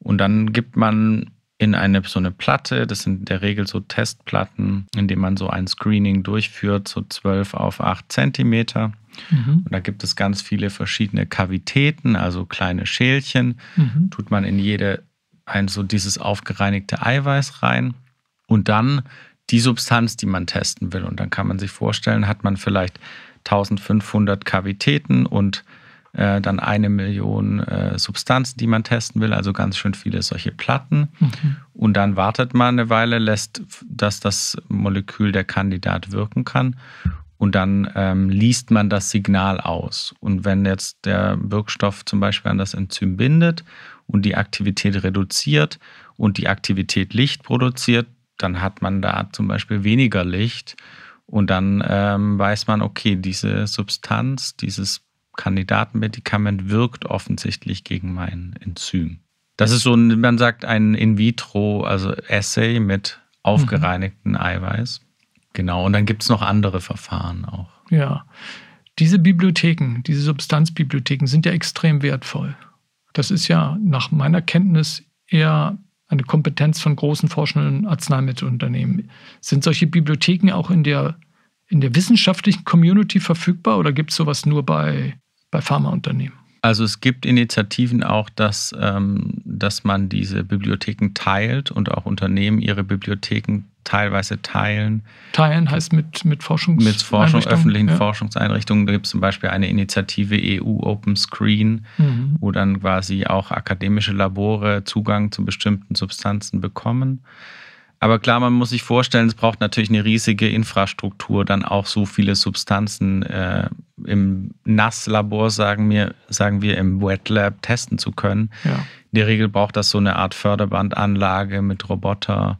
Und dann gibt man in eine so eine Platte, das sind in der Regel so Testplatten, in denen man so ein Screening durchführt, so 12 auf 8 Zentimeter. Mhm. Und da gibt es ganz viele verschiedene Kavitäten, also kleine Schälchen. Mhm. Tut man in jede ein so dieses aufgereinigte Eiweiß rein und dann die Substanz, die man testen will. Und dann kann man sich vorstellen, hat man vielleicht 1500 Kavitäten und äh, dann eine Million äh, Substanzen, die man testen will, also ganz schön viele solche Platten. Mhm. Und dann wartet man eine Weile, lässt, dass das Molekül der Kandidat wirken kann. Und dann ähm, liest man das Signal aus. Und wenn jetzt der Wirkstoff zum Beispiel an das Enzym bindet und die Aktivität reduziert und die Aktivität Licht produziert, dann hat man da zum Beispiel weniger Licht. Und dann ähm, weiß man, okay, diese Substanz, dieses Kandidatenmedikament wirkt offensichtlich gegen mein Enzym. Das ist so, ein, man sagt, ein In-vitro, also Assay mit aufgereinigten Eiweiß. Genau, und dann gibt es noch andere Verfahren auch. Ja. Diese Bibliotheken, diese Substanzbibliotheken sind ja extrem wertvoll. Das ist ja nach meiner Kenntnis eher eine Kompetenz von großen forschenden Arzneimittelunternehmen. Sind solche Bibliotheken auch in der, in der wissenschaftlichen Community verfügbar oder gibt es sowas nur bei, bei Pharmaunternehmen? Also es gibt Initiativen auch, dass, ähm, dass man diese Bibliotheken teilt und auch Unternehmen ihre Bibliotheken teilweise teilen. Teilen heißt mit, mit Forschungs Mit Forschung, öffentlichen ja. Forschungseinrichtungen. Da gibt es zum Beispiel eine Initiative EU Open Screen, Mhm. wo dann quasi auch akademische Labore Zugang zu bestimmten Substanzen bekommen. Aber klar, man muss sich vorstellen, es braucht natürlich eine riesige Infrastruktur, dann auch so viele Substanzen äh, im Nasslabor, sagen wir, sagen wir, im Wet Lab testen zu können. Ja. In der Regel braucht das so eine Art Förderbandanlage mit Roboter.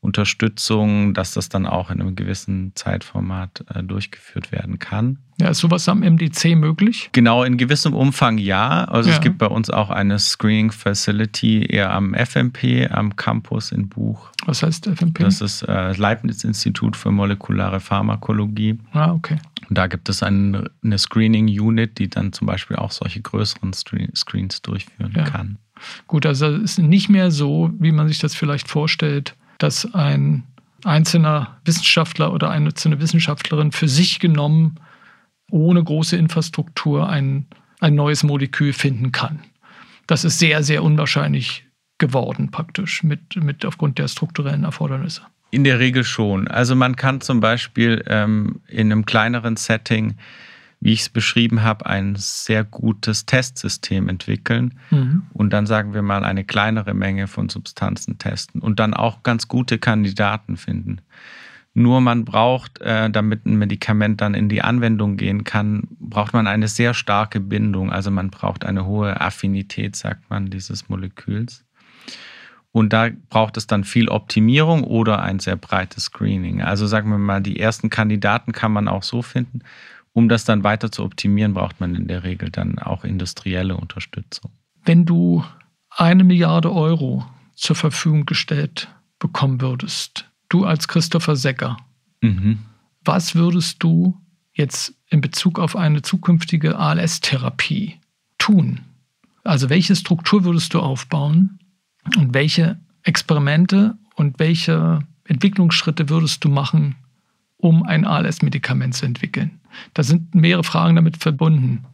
Unterstützung, dass das dann auch in einem gewissen Zeitformat äh, durchgeführt werden kann. ja, ist sowas am MDC möglich? Genau, in gewissem Umfang ja. Also Ja. es gibt bei uns auch eine Screening Facility eher am FMP, am Campus in Buch. Was heißt FMP? Das ist äh, Leibniz-Institut für molekulare Pharmakologie. ah, okay. Und da gibt es ein, eine Screening-Unit, die dann zum Beispiel auch solche größeren Screen Screens durchführen Ja. kann. Gut, also es ist nicht mehr so, wie man sich das vielleicht vorstellt, dass ein einzelner Wissenschaftler oder eine einzelne Wissenschaftlerin für sich genommen ohne große Infrastruktur ein, ein neues Molekül finden kann. Das ist sehr, sehr unwahrscheinlich geworden praktisch mit, mit aufgrund der strukturellen Erfordernisse. In der Regel schon. Also man kann zum Beispiel ähm, in einem kleineren Setting wie ich es beschrieben habe, ein sehr gutes Testsystem entwickeln mhm. und dann sagen wir mal eine kleinere Menge von Substanzen testen und dann auch ganz gute Kandidaten finden. Nur man braucht, äh, damit ein Medikament dann in die Anwendung gehen kann, braucht man eine sehr starke Bindung. Also man braucht eine hohe Affinität, sagt man, dieses Moleküls. Und da braucht es dann viel Optimierung oder ein sehr breites Screening. Also sagen wir mal, die ersten Kandidaten kann man auch so finden. Um das dann weiter zu optimieren, braucht man in der Regel dann auch industrielle Unterstützung. Wenn du eine Milliarde Euro zur Verfügung gestellt bekommen würdest, du als Christopher Secker, mhm. was würdest du jetzt in Bezug auf eine zukünftige ALS-Therapie tun? Also welche Struktur würdest du aufbauen und welche Experimente und welche Entwicklungsschritte würdest du machen, um ein ALS-Medikament zu entwickeln? Da sind mehrere Fragen damit verbunden.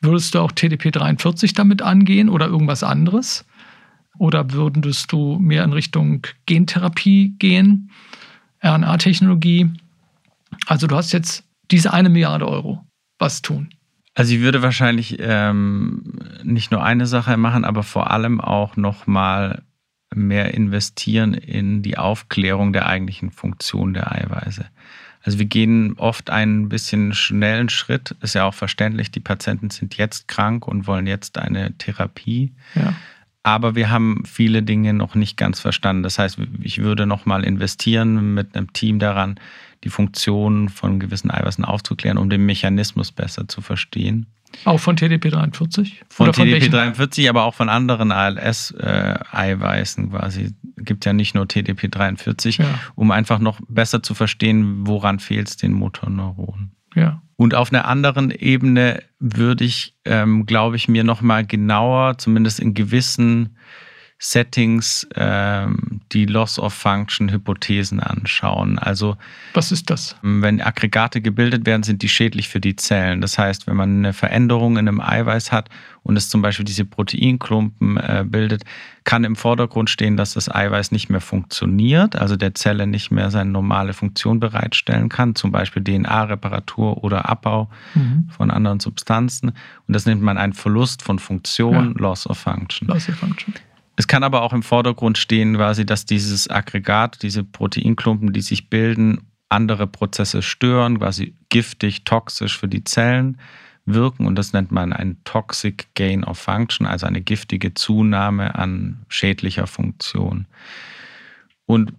Würdest du auch TDP43 damit angehen oder irgendwas anderes? Oder würdest du mehr in Richtung Gentherapie gehen, RNA-Technologie? Also du hast jetzt diese eine Milliarde Euro. Was tun? Also ich würde wahrscheinlich ähm, nicht nur eine Sache machen, aber vor allem auch nochmal mehr investieren in die Aufklärung der eigentlichen Funktion der Eiweiße. Also wir gehen oft einen bisschen schnellen Schritt, ist ja auch verständlich, die Patienten sind jetzt krank und wollen jetzt eine Therapie. Ja aber wir haben viele Dinge noch nicht ganz verstanden. Das heißt, ich würde noch mal investieren mit einem Team daran, die Funktionen von gewissen Eiweißen aufzuklären, um den Mechanismus besser zu verstehen. Auch von TDP43? Von, von TDP43, aber auch von anderen ALS-Eiweißen quasi. Gibt ja nicht nur TDP43, ja. um einfach noch besser zu verstehen, woran fehlt es den Motorneuronen. Ja. Und auf einer anderen Ebene würde ich, ähm, glaube ich, mir nochmal genauer, zumindest in gewissen Settings ähm, die Loss-of-Function-Hypothesen anschauen. Also was ist das? Wenn Aggregate gebildet werden, sind die schädlich für die Zellen. Das heißt, wenn man eine Veränderung in einem Eiweiß hat und es zum Beispiel diese Proteinklumpen äh, bildet, kann im Vordergrund stehen, dass das Eiweiß nicht mehr funktioniert, also der Zelle nicht mehr seine normale Funktion bereitstellen kann, zum Beispiel DNA-Reparatur oder Abbau mhm. von anderen Substanzen. Und das nennt man einen Verlust von Funktion, ja. Loss of Function. Loss of Function. Es kann aber auch im Vordergrund stehen, quasi, dass dieses Aggregat, diese Proteinklumpen, die sich bilden, andere Prozesse stören, quasi giftig, toxisch für die Zellen wirken. Und das nennt man ein Toxic Gain of Function, also eine giftige Zunahme an schädlicher Funktion. Und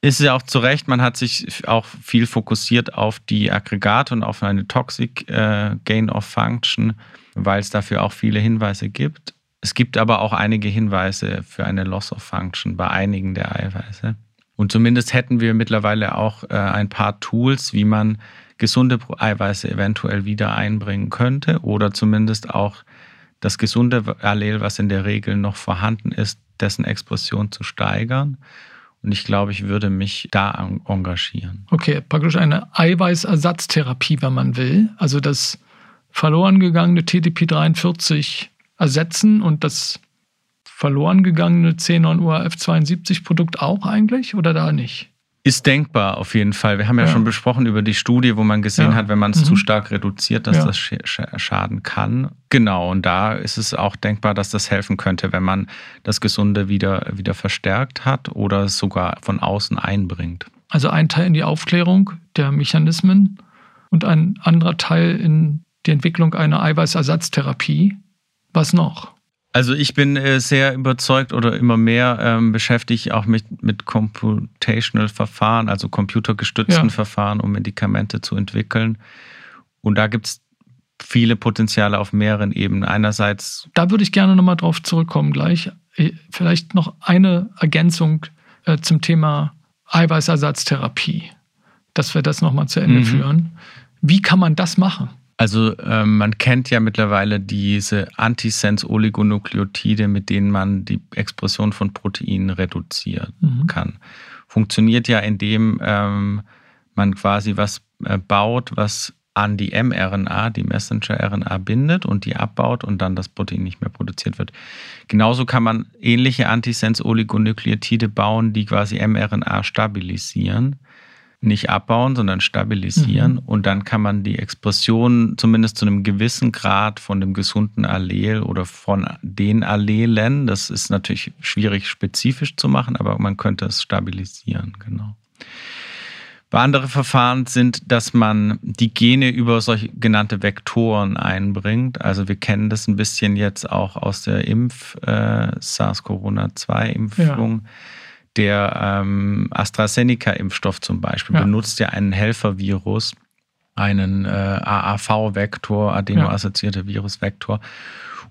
ist ja auch zu Recht, man hat sich auch viel fokussiert auf die Aggregate und auf eine Toxic äh, Gain of Function, weil es dafür auch viele Hinweise gibt. Es gibt aber auch einige Hinweise für eine Loss of Function bei einigen der Eiweiße. Und zumindest hätten wir mittlerweile auch äh, ein paar Tools, wie man gesunde Eiweiße eventuell wieder einbringen könnte oder zumindest auch das gesunde Allel, was in der Regel noch vorhanden ist, dessen Expression zu steigern. Und ich glaube, ich würde mich da engagieren. Okay, praktisch eine Eiweißersatztherapie, wenn man will. Also das verloren gegangene TDP43 ersetzen und das verloren gegangene C9UAF72-Produkt auch eigentlich oder da nicht? Ist denkbar auf jeden Fall. Wir haben ja, ja. schon besprochen über die Studie, wo man gesehen ja. hat, wenn man es mhm. zu stark reduziert, dass ja. das schaden kann. Genau, und da ist es auch denkbar, dass das helfen könnte, wenn man das Gesunde wieder, wieder verstärkt hat oder sogar von außen einbringt. Also ein Teil in die Aufklärung der Mechanismen und ein anderer Teil in die Entwicklung einer Eiweißersatztherapie. Was noch? Also ich bin äh, sehr überzeugt oder immer mehr ähm, beschäftigt auch mit, mit Computational Verfahren, also computergestützten ja. Verfahren, um Medikamente zu entwickeln. Und da gibt es viele Potenziale auf mehreren Ebenen. Einerseits. Da würde ich gerne nochmal drauf zurückkommen gleich. Äh, vielleicht noch eine Ergänzung äh, zum Thema Eiweißersatztherapie, dass wir das nochmal zu Ende mhm. führen. Wie kann man das machen? Also ähm, man kennt ja mittlerweile diese Antisense-Oligonukleotide, mit denen man die Expression von Proteinen reduzieren mhm. kann. Funktioniert ja, indem ähm, man quasi was äh, baut, was an die mRNA, die Messenger-RNA bindet und die abbaut und dann das Protein nicht mehr produziert wird. Genauso kann man ähnliche Antisense-Oligonukleotide bauen, die quasi mRNA stabilisieren nicht abbauen, sondern stabilisieren. Mhm. Und dann kann man die Expression zumindest zu einem gewissen Grad von dem gesunden Allel oder von den Allelen, das ist natürlich schwierig spezifisch zu machen, aber man könnte es stabilisieren, genau. Andere Verfahren sind, dass man die Gene über solche genannte Vektoren einbringt. Also wir kennen das ein bisschen jetzt auch aus der Impf äh, SARS-CoV-2-Impfung. Ja der ähm, AstraZeneca-Impfstoff zum Beispiel ja. benutzt ja einen Helfervirus, einen äh, AAV-Vektor, adeno-assoziierter Virusvektor.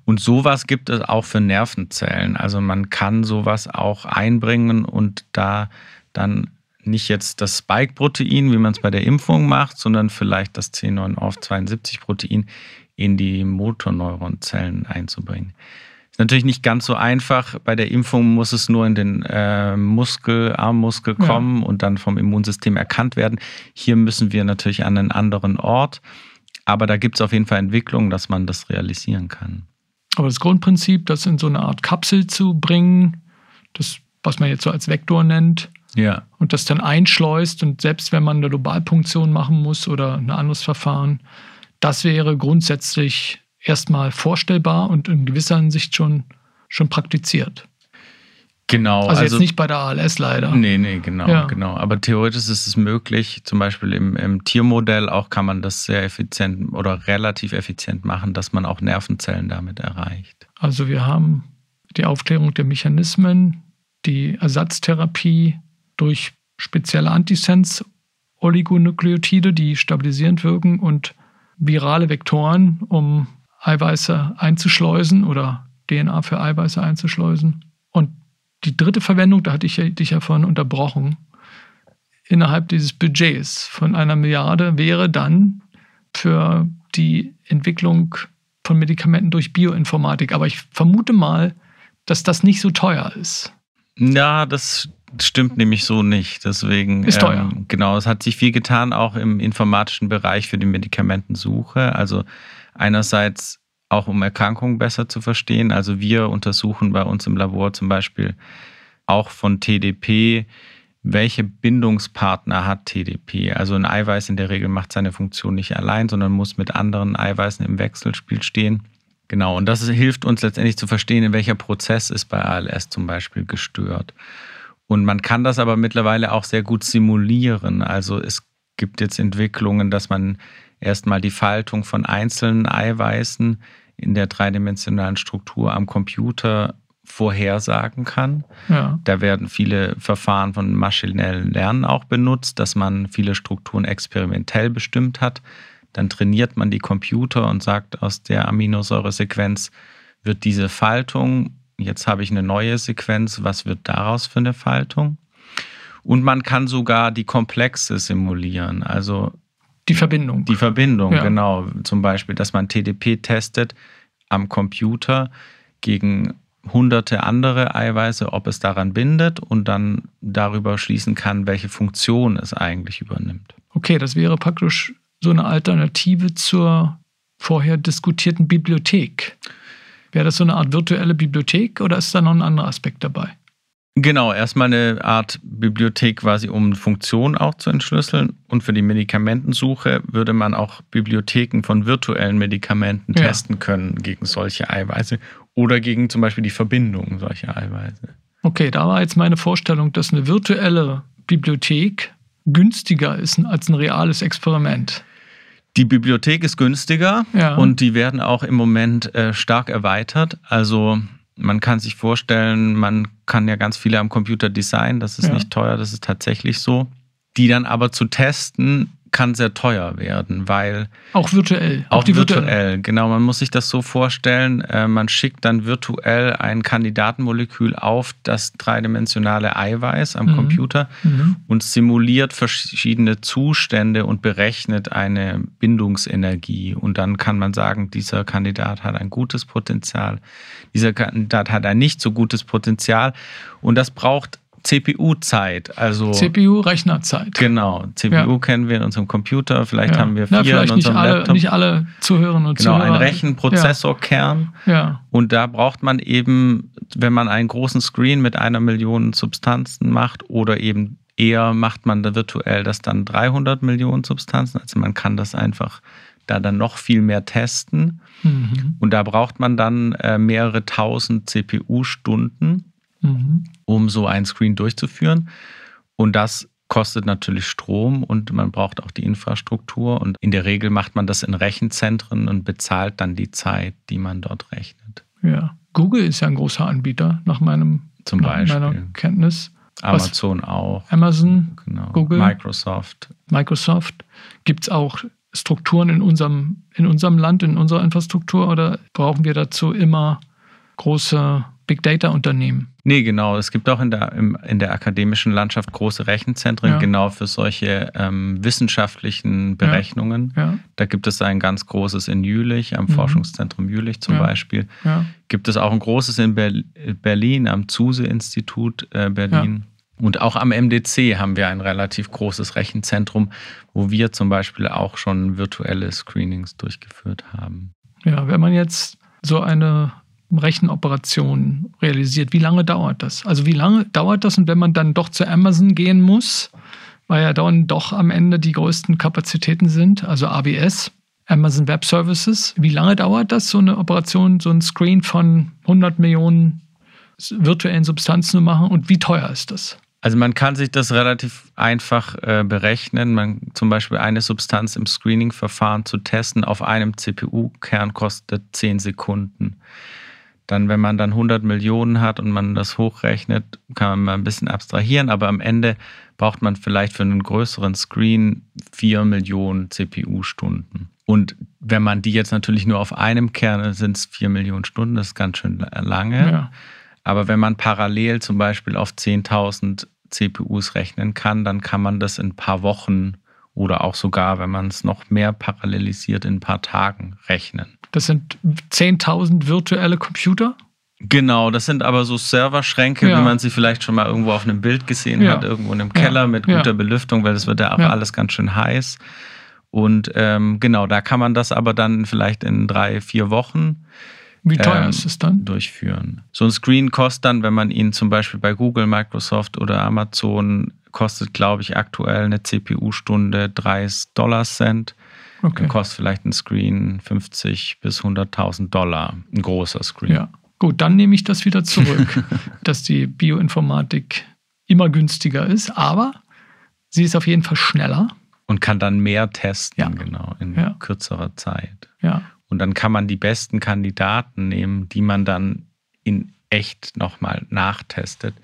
Und sowas gibt es auch für Nervenzellen. Also man kann sowas auch einbringen und da dann nicht jetzt das Spike-Protein, wie man es bei der Impfung macht, sondern vielleicht das C9orf72-Protein in die Motorneuronzellen einzubringen. Ist natürlich nicht ganz so einfach. Bei der Impfung muss es nur in den äh, Muskel, Armmuskel kommen ja. und dann vom Immunsystem erkannt werden. Hier müssen wir natürlich an einen anderen Ort. Aber da gibt es auf jeden Fall Entwicklungen, dass man das realisieren kann. Aber das Grundprinzip, das in so eine Art Kapsel zu bringen, das, was man jetzt so als Vektor nennt, ja. und das dann einschleust und selbst wenn man eine Globalpunktion machen muss oder ein anderes Verfahren, das wäre grundsätzlich erstmal vorstellbar und in gewisser Hinsicht schon, schon praktiziert. Genau. Also, also, jetzt nicht bei der ALS leider. Nee, nee, genau, ja. genau. Aber theoretisch ist es möglich, zum Beispiel im, im, Tiermodell auch kann man das sehr effizient oder relativ effizient machen, dass man auch Nervenzellen damit erreicht. Also wir haben die Aufklärung der Mechanismen, die Ersatztherapie durch spezielle Antisens-Oligonukleotide, die stabilisierend wirken und virale Vektoren, um Eiweiße einzuschleusen oder DNA für Eiweiße einzuschleusen. Und die dritte Verwendung, da hatte ich dich ja vorhin unterbrochen, innerhalb dieses Budgets von einer Milliarde wäre dann für die Entwicklung von Medikamenten durch Bioinformatik. Aber ich vermute mal, dass das nicht so teuer ist. Ja, das stimmt nämlich so nicht. Deswegen ist teuer. Ähm, genau, es hat sich viel getan, auch im informatischen Bereich für die Medikamentensuche. Also Einerseits auch um Erkrankungen besser zu verstehen. Also wir untersuchen bei uns im Labor zum Beispiel auch von TDP, welche Bindungspartner hat TDP. Also ein Eiweiß in der Regel macht seine Funktion nicht allein, sondern muss mit anderen Eiweißen im Wechselspiel stehen. Genau, und das hilft uns letztendlich zu verstehen, in welcher Prozess ist bei ALS zum Beispiel gestört. Und man kann das aber mittlerweile auch sehr gut simulieren. Also es gibt jetzt Entwicklungen, dass man erstmal die Faltung von einzelnen Eiweißen in der dreidimensionalen Struktur am Computer vorhersagen kann. Ja. Da werden viele Verfahren von maschinellen Lernen auch benutzt, dass man viele Strukturen experimentell bestimmt hat. Dann trainiert man die Computer und sagt, aus der Aminosäuresequenz wird diese Faltung, jetzt habe ich eine neue Sequenz, was wird daraus für eine Faltung? Und man kann sogar die Komplexe simulieren. Also die Verbindung. Die Verbindung, ja. genau. Zum Beispiel, dass man TDP testet am Computer gegen hunderte andere Eiweiße, ob es daran bindet und dann darüber schließen kann, welche Funktion es eigentlich übernimmt. Okay, das wäre praktisch so eine Alternative zur vorher diskutierten Bibliothek. Wäre das so eine Art virtuelle Bibliothek oder ist da noch ein anderer Aspekt dabei? Genau, erstmal eine Art Bibliothek quasi, um Funktionen auch zu entschlüsseln. Und für die Medikamentensuche würde man auch Bibliotheken von virtuellen Medikamenten ja. testen können gegen solche Eiweiße oder gegen zum Beispiel die Verbindung solcher Eiweiße. Okay, da war jetzt meine Vorstellung, dass eine virtuelle Bibliothek günstiger ist als ein reales Experiment. Die Bibliothek ist günstiger ja. und die werden auch im Moment äh, stark erweitert. Also man kann sich vorstellen, man kann ja ganz viele am Computer designen, das ist ja. nicht teuer, das ist tatsächlich so. Die dann aber zu testen, kann sehr teuer werden, weil. Auch virtuell. Auch, auch die virtuell, virtuell, genau. Man muss sich das so vorstellen, äh, man schickt dann virtuell ein Kandidatenmolekül auf das dreidimensionale Eiweiß am mhm. Computer mhm. und simuliert verschiedene Zustände und berechnet eine Bindungsenergie. Und dann kann man sagen, dieser Kandidat hat ein gutes Potenzial, dieser Kandidat hat ein nicht so gutes Potenzial. Und das braucht CPU-Zeit, also CPU-Rechnerzeit. Genau, CPU ja. kennen wir in unserem Computer, vielleicht ja. haben wir vier Na, vielleicht in unserem nicht alle, Laptop. Nicht alle Zuhörerinnen und genau, Zuhörer. Genau, ein Rechenprozessorkern. Ja. Und da braucht man eben, wenn man einen großen Screen mit einer Million Substanzen macht oder eben Eher macht man da virtuell das dann 300 Millionen Substanzen. Also man kann das einfach da dann noch viel mehr testen. Mhm. Und da braucht man dann äh, mehrere tausend CPU-Stunden, mhm. um so ein Screen durchzuführen. Und das kostet natürlich Strom und man braucht auch die Infrastruktur. Und in der Regel macht man das in Rechenzentren und bezahlt dann die Zeit, die man dort rechnet. Ja, Google ist ja ein großer Anbieter nach meinem Zum nach Beispiel. meiner Kenntnis. Amazon Was, auch. Amazon, genau. Google, Microsoft. Microsoft. Gibt es auch Strukturen in unserem, in unserem Land, in unserer Infrastruktur oder brauchen wir dazu immer große Big Data Unternehmen? Nee, genau. Es gibt auch in der, im, in der akademischen Landschaft große Rechenzentren, ja. genau für solche ähm, wissenschaftlichen Berechnungen. Ja. Ja. Da gibt es ein ganz großes in Jülich, am mhm. Forschungszentrum Jülich zum Beispiel. Gibt es auch ein großes in Berlin, am Zuse-Institut äh, Berlin. Und auch am MDC haben wir ein relativ großes Rechenzentrum, wo wir zum Beispiel auch schon virtuelle Screenings durchgeführt haben. Ja, wenn man jetzt so eine Rechenoperation realisiert, wie lange dauert das? Also wie lange dauert das und wenn man dann doch zu Amazon gehen muss, weil ja dann doch am Ende die größten Kapazitäten sind, also AWS, Amazon Web Services, wie lange dauert das, so eine Operation, so ein Screen von 100 Millionen virtuellen Substanzen zu machen und wie teuer ist das? Also man kann sich das relativ einfach äh, berechnen. Man, zum Beispiel eine Substanz im Screening-Verfahren zu testen auf einem CPU-Kern kostet 10 Sekunden. Dann, wenn man dann 100 Millionen hat und man das hochrechnet, kann man mal ein bisschen abstrahieren, aber am Ende braucht man vielleicht für einen größeren Screen 4 Millionen CPU-Stunden. Und wenn man die jetzt natürlich nur auf einem Kern, sind es 4 Millionen Stunden, das ist ganz schön lange. Ja. Aber wenn man parallel zum Beispiel auf 10.000 CPUs rechnen kann, dann kann man das in ein paar Wochen oder auch sogar, wenn man es noch mehr parallelisiert, in ein paar Tagen rechnen. Das sind 10.000 virtuelle Computer? Genau, das sind aber so Serverschränke, ja. wie man sie vielleicht schon mal irgendwo auf einem Bild gesehen ja. hat, irgendwo in einem Keller ja. mit guter Belüftung, weil das wird ja auch alles ganz schön heiß. Und ähm, genau, da kann man das aber dann vielleicht in drei, vier Wochen wie teuer ähm, ist es dann? Durchführen. So ein Screen kostet dann, wenn man ihn zum Beispiel bei Google, Microsoft oder Amazon kostet, glaube ich, aktuell eine CPU-Stunde 3 Dollar Cent. Okay. Dann kostet vielleicht ein Screen 50 bis 100.000 Dollar. Ein großer Screen. Ja. Gut, dann nehme ich das wieder zurück, dass die Bioinformatik immer günstiger ist, aber sie ist auf jeden Fall schneller. Und kann dann mehr testen, ja. genau, in ja. kürzerer Zeit. Ja. Und dann kann man die besten Kandidaten nehmen, die man dann in echt nochmal nachtestet.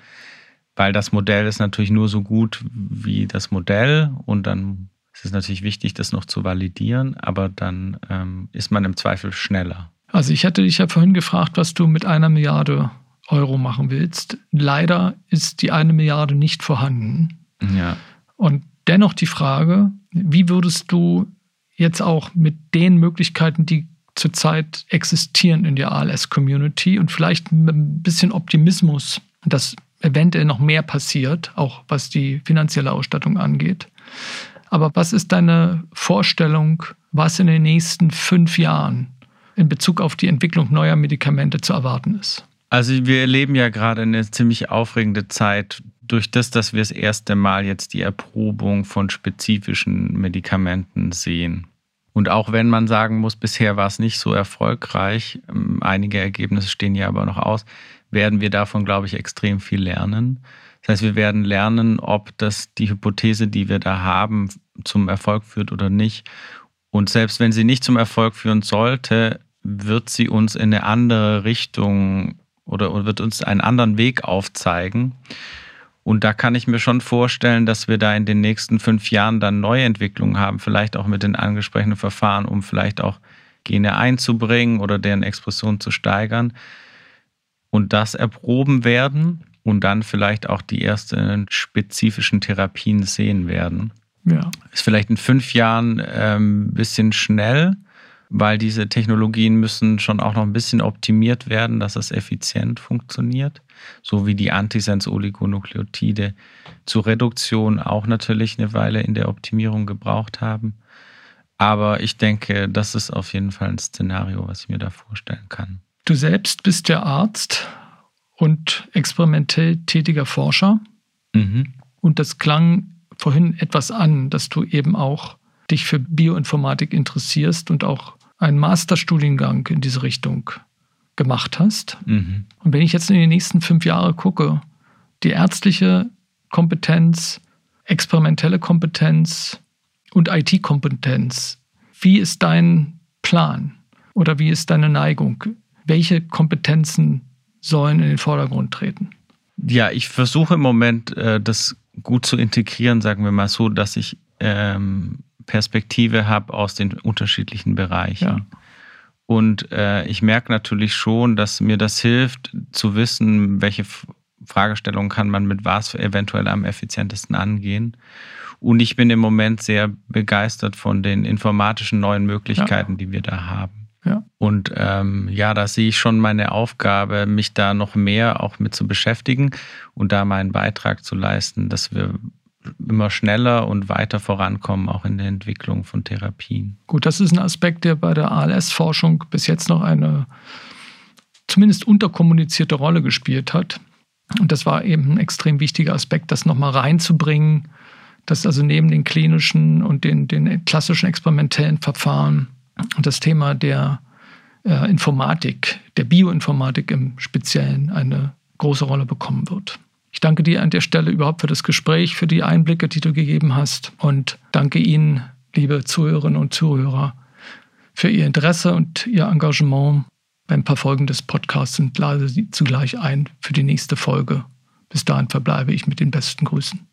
Weil das Modell ist natürlich nur so gut wie das Modell und dann ist es natürlich wichtig, das noch zu validieren, aber dann ähm, ist man im Zweifel schneller. Also ich hatte dich ja vorhin gefragt, was du mit einer Milliarde Euro machen willst. Leider ist die eine Milliarde nicht vorhanden. Ja. Und dennoch die Frage, wie würdest du jetzt auch mit den Möglichkeiten, die zurzeit existieren in der ALS-Community und vielleicht mit ein bisschen Optimismus, dass eventuell noch mehr passiert, auch was die finanzielle Ausstattung angeht. Aber was ist deine Vorstellung, was in den nächsten fünf Jahren in Bezug auf die Entwicklung neuer Medikamente zu erwarten ist? Also wir erleben ja gerade eine ziemlich aufregende Zeit durch das, dass wir das erste Mal jetzt die Erprobung von spezifischen Medikamenten sehen. Und auch wenn man sagen muss, bisher war es nicht so erfolgreich, ähm, einige Ergebnisse stehen ja aber noch aus, werden wir davon, glaube ich, extrem viel lernen. Das heißt, wir werden lernen, ob das die Hypothese, die wir da haben, zum Erfolg führt oder nicht. Und selbst wenn sie nicht zum Erfolg führen sollte, wird sie uns in eine andere Richtung oder wird uns einen anderen Weg aufzeigen. Und da kann ich mir schon vorstellen, dass wir da in den nächsten fünf Jahren dann neue Entwicklungen haben, vielleicht auch mit den angesprochenen Verfahren, um vielleicht auch Gene einzubringen oder deren Expression zu steigern. Und das erproben werden und dann vielleicht auch die ersten spezifischen Therapien sehen werden. Ja. Ist vielleicht in fünf Jahren ein ähm, bisschen schnell, weil diese Technologien müssen schon auch noch ein bisschen optimiert werden, dass es effizient funktioniert, so wie die Antisens-Oligonukleotide zur Reduktion auch natürlich eine Weile in der Optimierung gebraucht haben. Aber ich denke, das ist auf jeden Fall ein Szenario, was ich mir da vorstellen kann. Du selbst bist der Arzt und experimentell tätiger Forscher. Mhm. Und das klang vorhin etwas an, dass du eben auch dich für Bioinformatik interessierst und auch einen Masterstudiengang in diese Richtung gemacht hast. Mhm. Und wenn ich jetzt in die nächsten fünf Jahre gucke, die ärztliche Kompetenz, experimentelle Kompetenz und IT-Kompetenz, wie ist dein Plan oder wie ist deine Neigung? Welche Kompetenzen sollen in den Vordergrund treten? Ja, ich versuche im Moment, äh, das gut zu integrieren, sagen wir mal so, dass ich ähm, Perspektive habe aus den unterschiedlichen Bereichen. Ja. Und äh, ich merke natürlich schon, dass mir das hilft, zu wissen, welche Fragestellungen kann man mit was eventuell am effizientesten angehen. Und ich bin im Moment sehr begeistert von den informatischen neuen Möglichkeiten, ja. die wir da haben. Ja. Und ähm, ja, da sehe ich schon meine Aufgabe, mich da noch mehr auch mit zu beschäftigen und da meinen Beitrag zu leisten, dass wir immer schneller und weiter vorankommen, auch in der Entwicklung von Therapien. Gut, das ist ein Aspekt, der bei der ALS-Forschung bis jetzt noch eine zumindest unterkommunizierte Rolle gespielt hat. Und das war eben ein extrem wichtiger Aspekt, das nochmal reinzubringen, dass also neben den klinischen und den, den klassischen experimentellen Verfahren das Thema der äh, Informatik, der Bioinformatik im Speziellen eine große Rolle bekommen wird. Ich danke dir an der Stelle überhaupt für das Gespräch, für die Einblicke, die du gegeben hast und danke Ihnen, liebe Zuhörerinnen und Zuhörer, für Ihr Interesse und Ihr Engagement beim Verfolgen des Podcasts und lade Sie zugleich ein für die nächste Folge. Bis dahin verbleibe ich mit den besten Grüßen.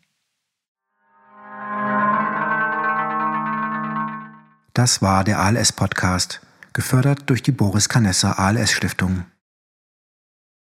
Das war der ALS-Podcast, gefördert durch die Boris Canessa ALS Stiftung.